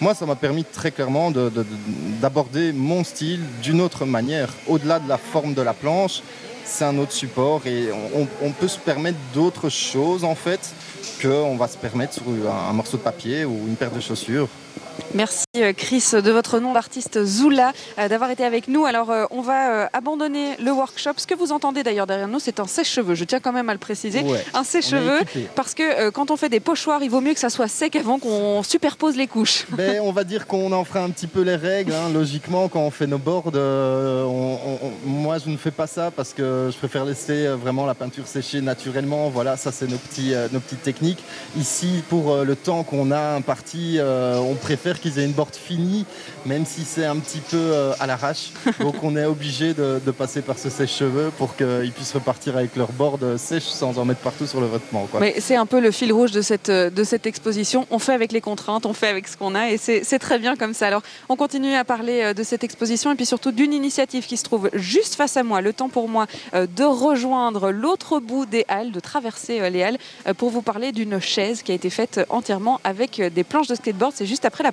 moi, ça m'a permis très clairement d'aborder mon style d'une autre manière. Au-delà de la forme de la planche, c'est un autre support et on, peut se permettre d'autres choses en fait qu'on va se permettre sur un morceau de papier ou une paire de chaussures. Merci euh, Chris de votre nom d'artiste Zula euh, d'avoir été avec nous. Alors euh, on va abandonner le workshop. Ce que vous entendez d'ailleurs derrière nous, c'est un sèche-cheveux. Je tiens quand même à le préciser. Un sèche-cheveux parce que quand on fait des pochoirs, il vaut mieux que ça soit sec avant qu'on superpose les couches. Ben, on va dire qu'on en fera un petit peu les règles. Hein. Logiquement, quand on fait nos boards, moi je ne fais pas ça parce que je préfère laisser vraiment la peinture sécher naturellement. Voilà, ça c'est nos, petits, nos petites techniques. Ici, pour le temps qu'on a imparti, on préfère qu'ils aient une board finie, même si c'est un petit peu euh, à l'arrache. Donc on est obligé de, passer par ce sèche-cheveux pour qu'ils puissent repartir avec leur board sèche sans en mettre partout sur le vêtement. Mais c'est un peu le fil rouge de cette, de cette exposition. On fait avec les contraintes, on fait avec ce qu'on a et c'est très bien comme ça. Alors on continue à parler euh, de cette exposition et puis surtout d'une initiative qui se trouve juste face à moi. Le temps pour moi euh, de rejoindre l'autre bout des halles, de traverser les halles pour vous parler d'une chaise qui a été faite entièrement avec des planches de skateboard. C'est juste après la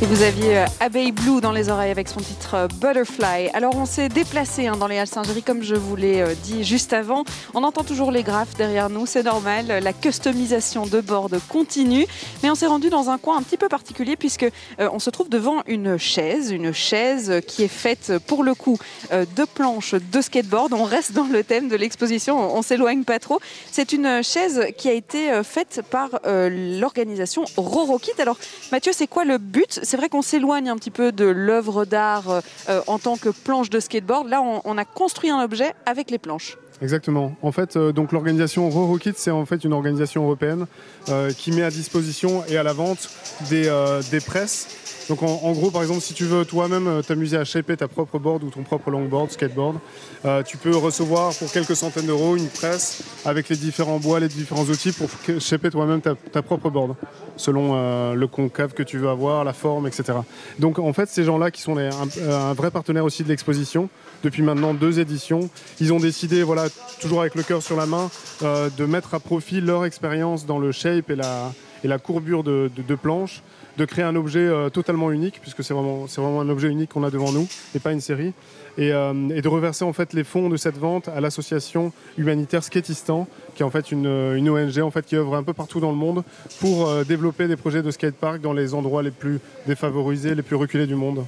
et vous aviez euh, Abeille Blue dans les oreilles avec son titre euh, Butterfly. Alors on s'est déplacé hein, dans les Halles Saint-Géry comme je vous l'ai euh, dit juste avant. On entend toujours les graphes derrière nous, c'est normal. La customisation de board continue. Mais on s'est rendu dans un coin un petit peu particulier puisque on se trouve devant une chaise, une chaise qui est faite pour le coup de planches de skateboard. On reste dans le thème de l'exposition, on, s'éloigne pas trop. C'est une chaise qui a été faite par l'organisation Rorokit. Alors Mathieu, c'est quoi le but? C'est vrai qu'on s'éloigne un petit peu de l'œuvre d'art euh, en tant que planche de skateboard. Là, on, a construit un objet avec les planches. Exactement. En fait, euh, donc l'organisation RoRoKit, c'est en fait une organisation européenne euh, qui met à disposition et à la vente des, des presses donc en, gros, par exemple, si tu veux toi-même euh, t'amuser à shaper ta propre board ou ton propre longboard, skateboard, euh, tu peux recevoir pour quelques centaines d'euros une presse avec les différents bois, les différents outils pour shaper toi-même ta, propre board, selon euh, le concave que tu veux avoir, la forme, etc. Donc en fait, ces gens-là qui sont un, vrai partenaire aussi de l'exposition, depuis maintenant deux éditions, ils ont décidé, voilà, toujours avec le cœur sur la main, de mettre à profit leur expérience dans le shape et la, courbure de, de, de planches de créer un objet euh, totalement unique, puisque c'est vraiment un objet unique qu'on a devant nous et pas une série. Euh, et, de reverser en fait les fonds de cette vente à l'association humanitaire Skatistan, qui est en fait une, une, ONG en fait qui œuvre un peu partout dans le monde pour euh, développer des projets de skatepark dans les endroits les plus défavorisés, les plus reculés du monde.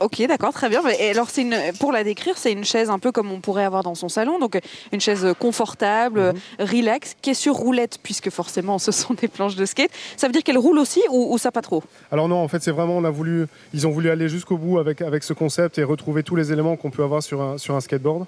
Ok, d'accord, très bien. Et alors, c'est une, pour la décrire, c'est une chaise un peu comme on pourrait avoir dans son salon, donc une chaise confortable, mhm. relax, qui est sur roulette, puisque forcément, ce sont des planches de skate. Ça veut dire qu'elle roule aussi ou, ça pas trop? Alors non, en fait, c'est vraiment, on a voulu, ils ont voulu aller jusqu'au bout avec, avec ce concept et retrouver tous les éléments qu'on peut avoir sur un, sur un skateboard.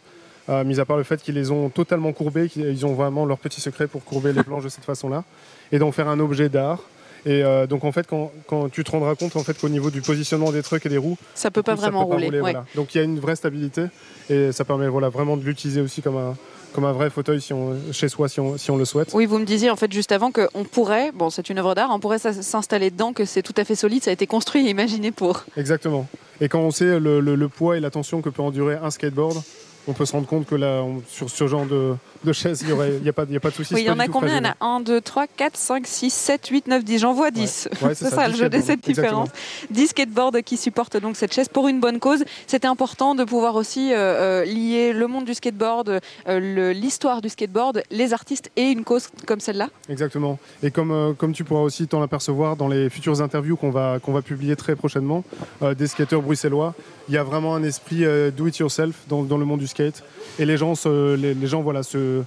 Euh, mis à part le fait qu'ils les ont totalement courbés, qu'ils ont vraiment leur petit secret pour courber les planches de cette façon-là, et d'en faire un objet d'art et euh, donc en fait, quand, tu te rendras compte en fait qu'au niveau du positionnement des trucs et des roues, ça peut pas vraiment rouler. Donc il y a une vraie stabilité et ça permet voilà vraiment de l'utiliser aussi comme un comme un vrai fauteuil si on, chez soi si on, si on, le souhaite. Oui, vous me disiez en fait juste avant qu'on pourrait, bon c'est une œuvre d'art, on pourrait s'installer dedans, que c'est tout à fait solide, ça a été construit et imaginé pour. Exactement. Et quand on sait le, le poids et la tension que peut endurer un skateboard, on peut se rendre compte que là, sur ce genre de, de chaise, il n'y a, pas, a pas de souci. Oui, il y en a combien? Il y en a 1, 2, 3, 4, 5, 6, 7, 8, 9, 10. J'en vois 10. c'est ça, le jeu de cette différence. 10 skateboards qui supportent donc cette chaise pour une bonne cause. C'était important de pouvoir aussi euh, euh, lier le monde du skateboard, euh, l'histoire du skateboard, les artistes et une cause comme celle-là. Exactement. Et comme, comme tu pourras aussi t'en apercevoir dans les futures interviews qu'on va, qu'on va publier très prochainement, des skateurs bruxellois, il y a vraiment un esprit do it yourself dans, dans, le monde du Et les gens, se, voilà, se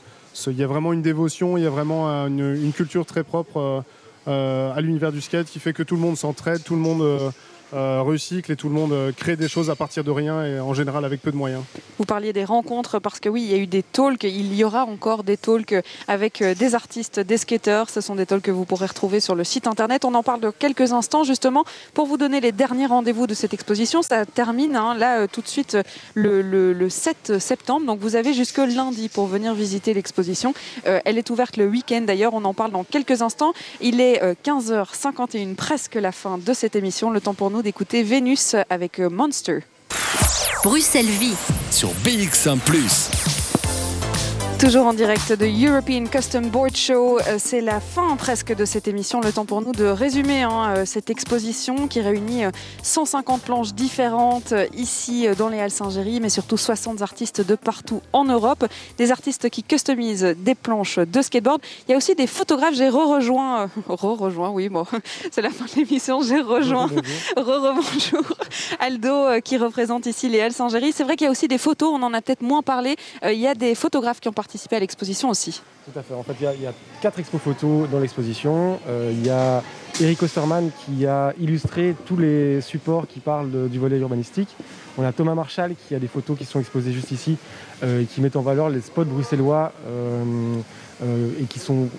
il y a vraiment une dévotion, il y a vraiment une, culture très propre euh, euh, à l'univers du skate qui fait que tout le monde s'entraide, tout le monde euh, euh, recycle et tout le monde euh, crée des choses à partir de rien et en général avec peu de moyens. Vous parliez des rencontres parce que oui, il y a eu des talks, il y aura encore des talks avec euh, des artistes, des skateurs. Ce sont des talks que vous pourrez retrouver sur le site internet. On en parle de quelques instants justement pour vous donner les derniers rendez-vous de cette exposition. Ça termine hein, là tout de suite le, le, 7 septembre. Donc vous avez jusque lundi pour venir visiter l'exposition. elle est ouverte le week-end d'ailleurs. On en parle dans quelques instants. Il est 15h51, presque la fin de cette émission. Le temps pour nous d'écouter Vénus avec Monster. Bruxelles Vie sur BX1 ⁇ Toujours en direct de European Custom Board Show, euh, c'est la fin presque de cette émission. Le temps pour nous de résumer hein, euh, cette exposition qui réunit 150 planches différentes ici dans les Halles Saint-Géry, mais surtout 60 artistes de partout en Europe. Des artistes qui customisent des planches de skateboard. Il y a aussi des photographes. J'ai re-rejoint, re-rejoint, oui, bon, c'est la fin de l'émission. J'ai rejoint, re-bonjour, Aldo euh, qui représente ici les Halles Saint-Géry. C'est vrai qu'il y a aussi des photos. On en a peut-être moins parlé. Il y a des photographes qui ont participé participer à l'exposition aussi. Tout à fait. En fait, il y, a quatre expos photos dans l'exposition. Euh, il y a Eric Osterman qui a illustré tous les supports qui parlent du volet urbanistique. On a Thomas Marshall qui a des photos qui sont exposées juste ici euh, et qui mettent en valeur les spots bruxellois euh, et qui sont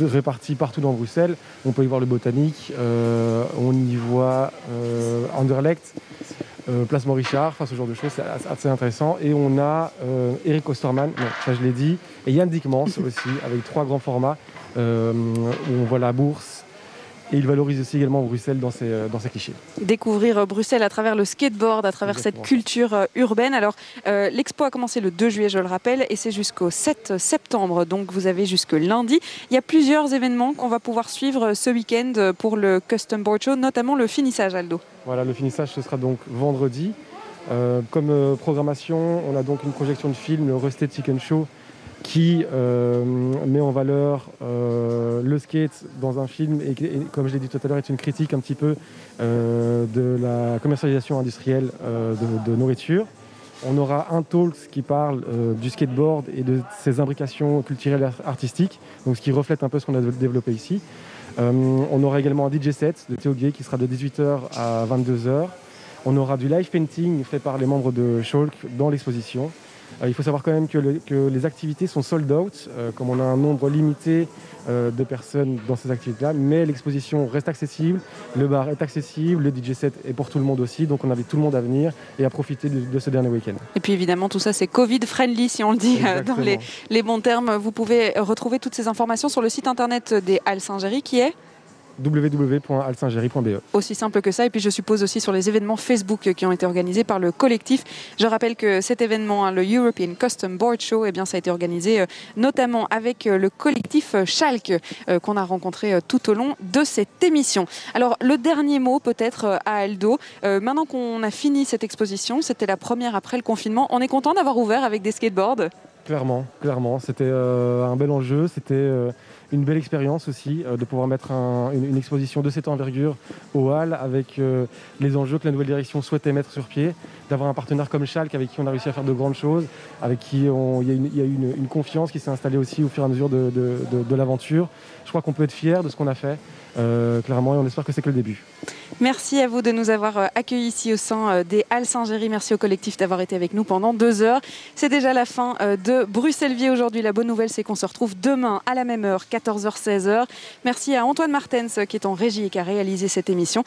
répartis partout dans Bruxelles. On peut y voir le botanique, on y voit Anderlecht. Euh, placement Richard, ce genre de choses, c'est assez intéressant. Et on a euh, Eric Osterman, ça je l'ai dit, et Yann Dickmans aussi, avec trois grands formats, euh, où on voit la bourse, et il valorise aussi également Bruxelles dans ses, dans ses clichés. Découvrir Bruxelles à travers le skateboard, à travers cette culture urbaine. Alors, l'expo a commencé le 2 juillet, je le rappelle, et c'est jusqu'au 7 septembre. Donc, vous avez jusque lundi. Il y a plusieurs événements qu'on va pouvoir suivre ce week-end pour le Custom Board Show, notamment le finissage, Aldo. Voilà, le finissage, ce sera donc vendredi. Euh, comme euh, programmation, on a donc une projection de film, le Rusted Chicken Show, qui euh, met en valeur le skate dans un film et, comme je l'ai dit tout à l'heure, est une critique un petit peu de la commercialisation industrielle de, nourriture. On aura un talk qui parle du skateboard et de ses imbrications culturelles et artistiques, donc ce qui reflète un peu ce qu'on a développé ici. Euh, on aura également un DJ set de Théo Gay qui sera de 18h à 22h. On aura du live painting fait par les membres de Shulk dans l'exposition. Euh, il faut savoir quand même que, les activités sont sold out, euh, comme on a un nombre limité euh, de personnes dans ces activités-là, mais l'exposition reste accessible, le bar est accessible, le DJ set est pour tout le monde aussi, donc on invite tout le monde à venir et à profiter de, ce dernier week-end. Et puis évidemment, tout ça c'est Covid-friendly, si on le dit dans les, les bons termes. Vous pouvez retrouver toutes ces informations sur le site internet des Halles Saint-Géry qui est www.alsingerie.be. Aussi simple que ça. Et puis je suppose aussi sur les événements Facebook qui ont été organisés par le collectif. Je rappelle que cet événement, hein, le European Custom Board Show, eh bien, ça a été organisé euh, notamment avec euh, le collectif euh, Schalke qu'on a rencontré tout au long de cette émission. Alors le dernier mot peut-être à Aldo. maintenant qu'on a fini cette exposition, c'était la première après le confinement, on est content d'avoir ouvert avec des skateboards? Clairement, clairement. C'était un bel enjeu. C'était une belle expérience aussi euh, de pouvoir mettre une, exposition de cette envergure au Hall avec euh, les enjeux que la nouvelle direction souhaitait mettre sur pied, d'avoir un partenaire comme Schalke avec qui on a réussi à faire de grandes choses, avec qui il y a, eu une, confiance qui s'est installée aussi au fur et à mesure de, de l'aventure. Je crois qu'on peut être fier de ce qu'on a fait. Euh, clairement, et on espère que c'est que le début. Merci à vous de nous avoir euh, accueillis ici au sein euh, des Halles Saint-Géry. Merci au collectif d'avoir été avec nous pendant deux heures. C'est déjà la fin de Bruxelles Vie aujourd'hui. La bonne nouvelle, c'est qu'on se retrouve demain à la même heure, 14h-16h. Merci à Antoine Martens qui est en régie et qui a réalisé cette émission.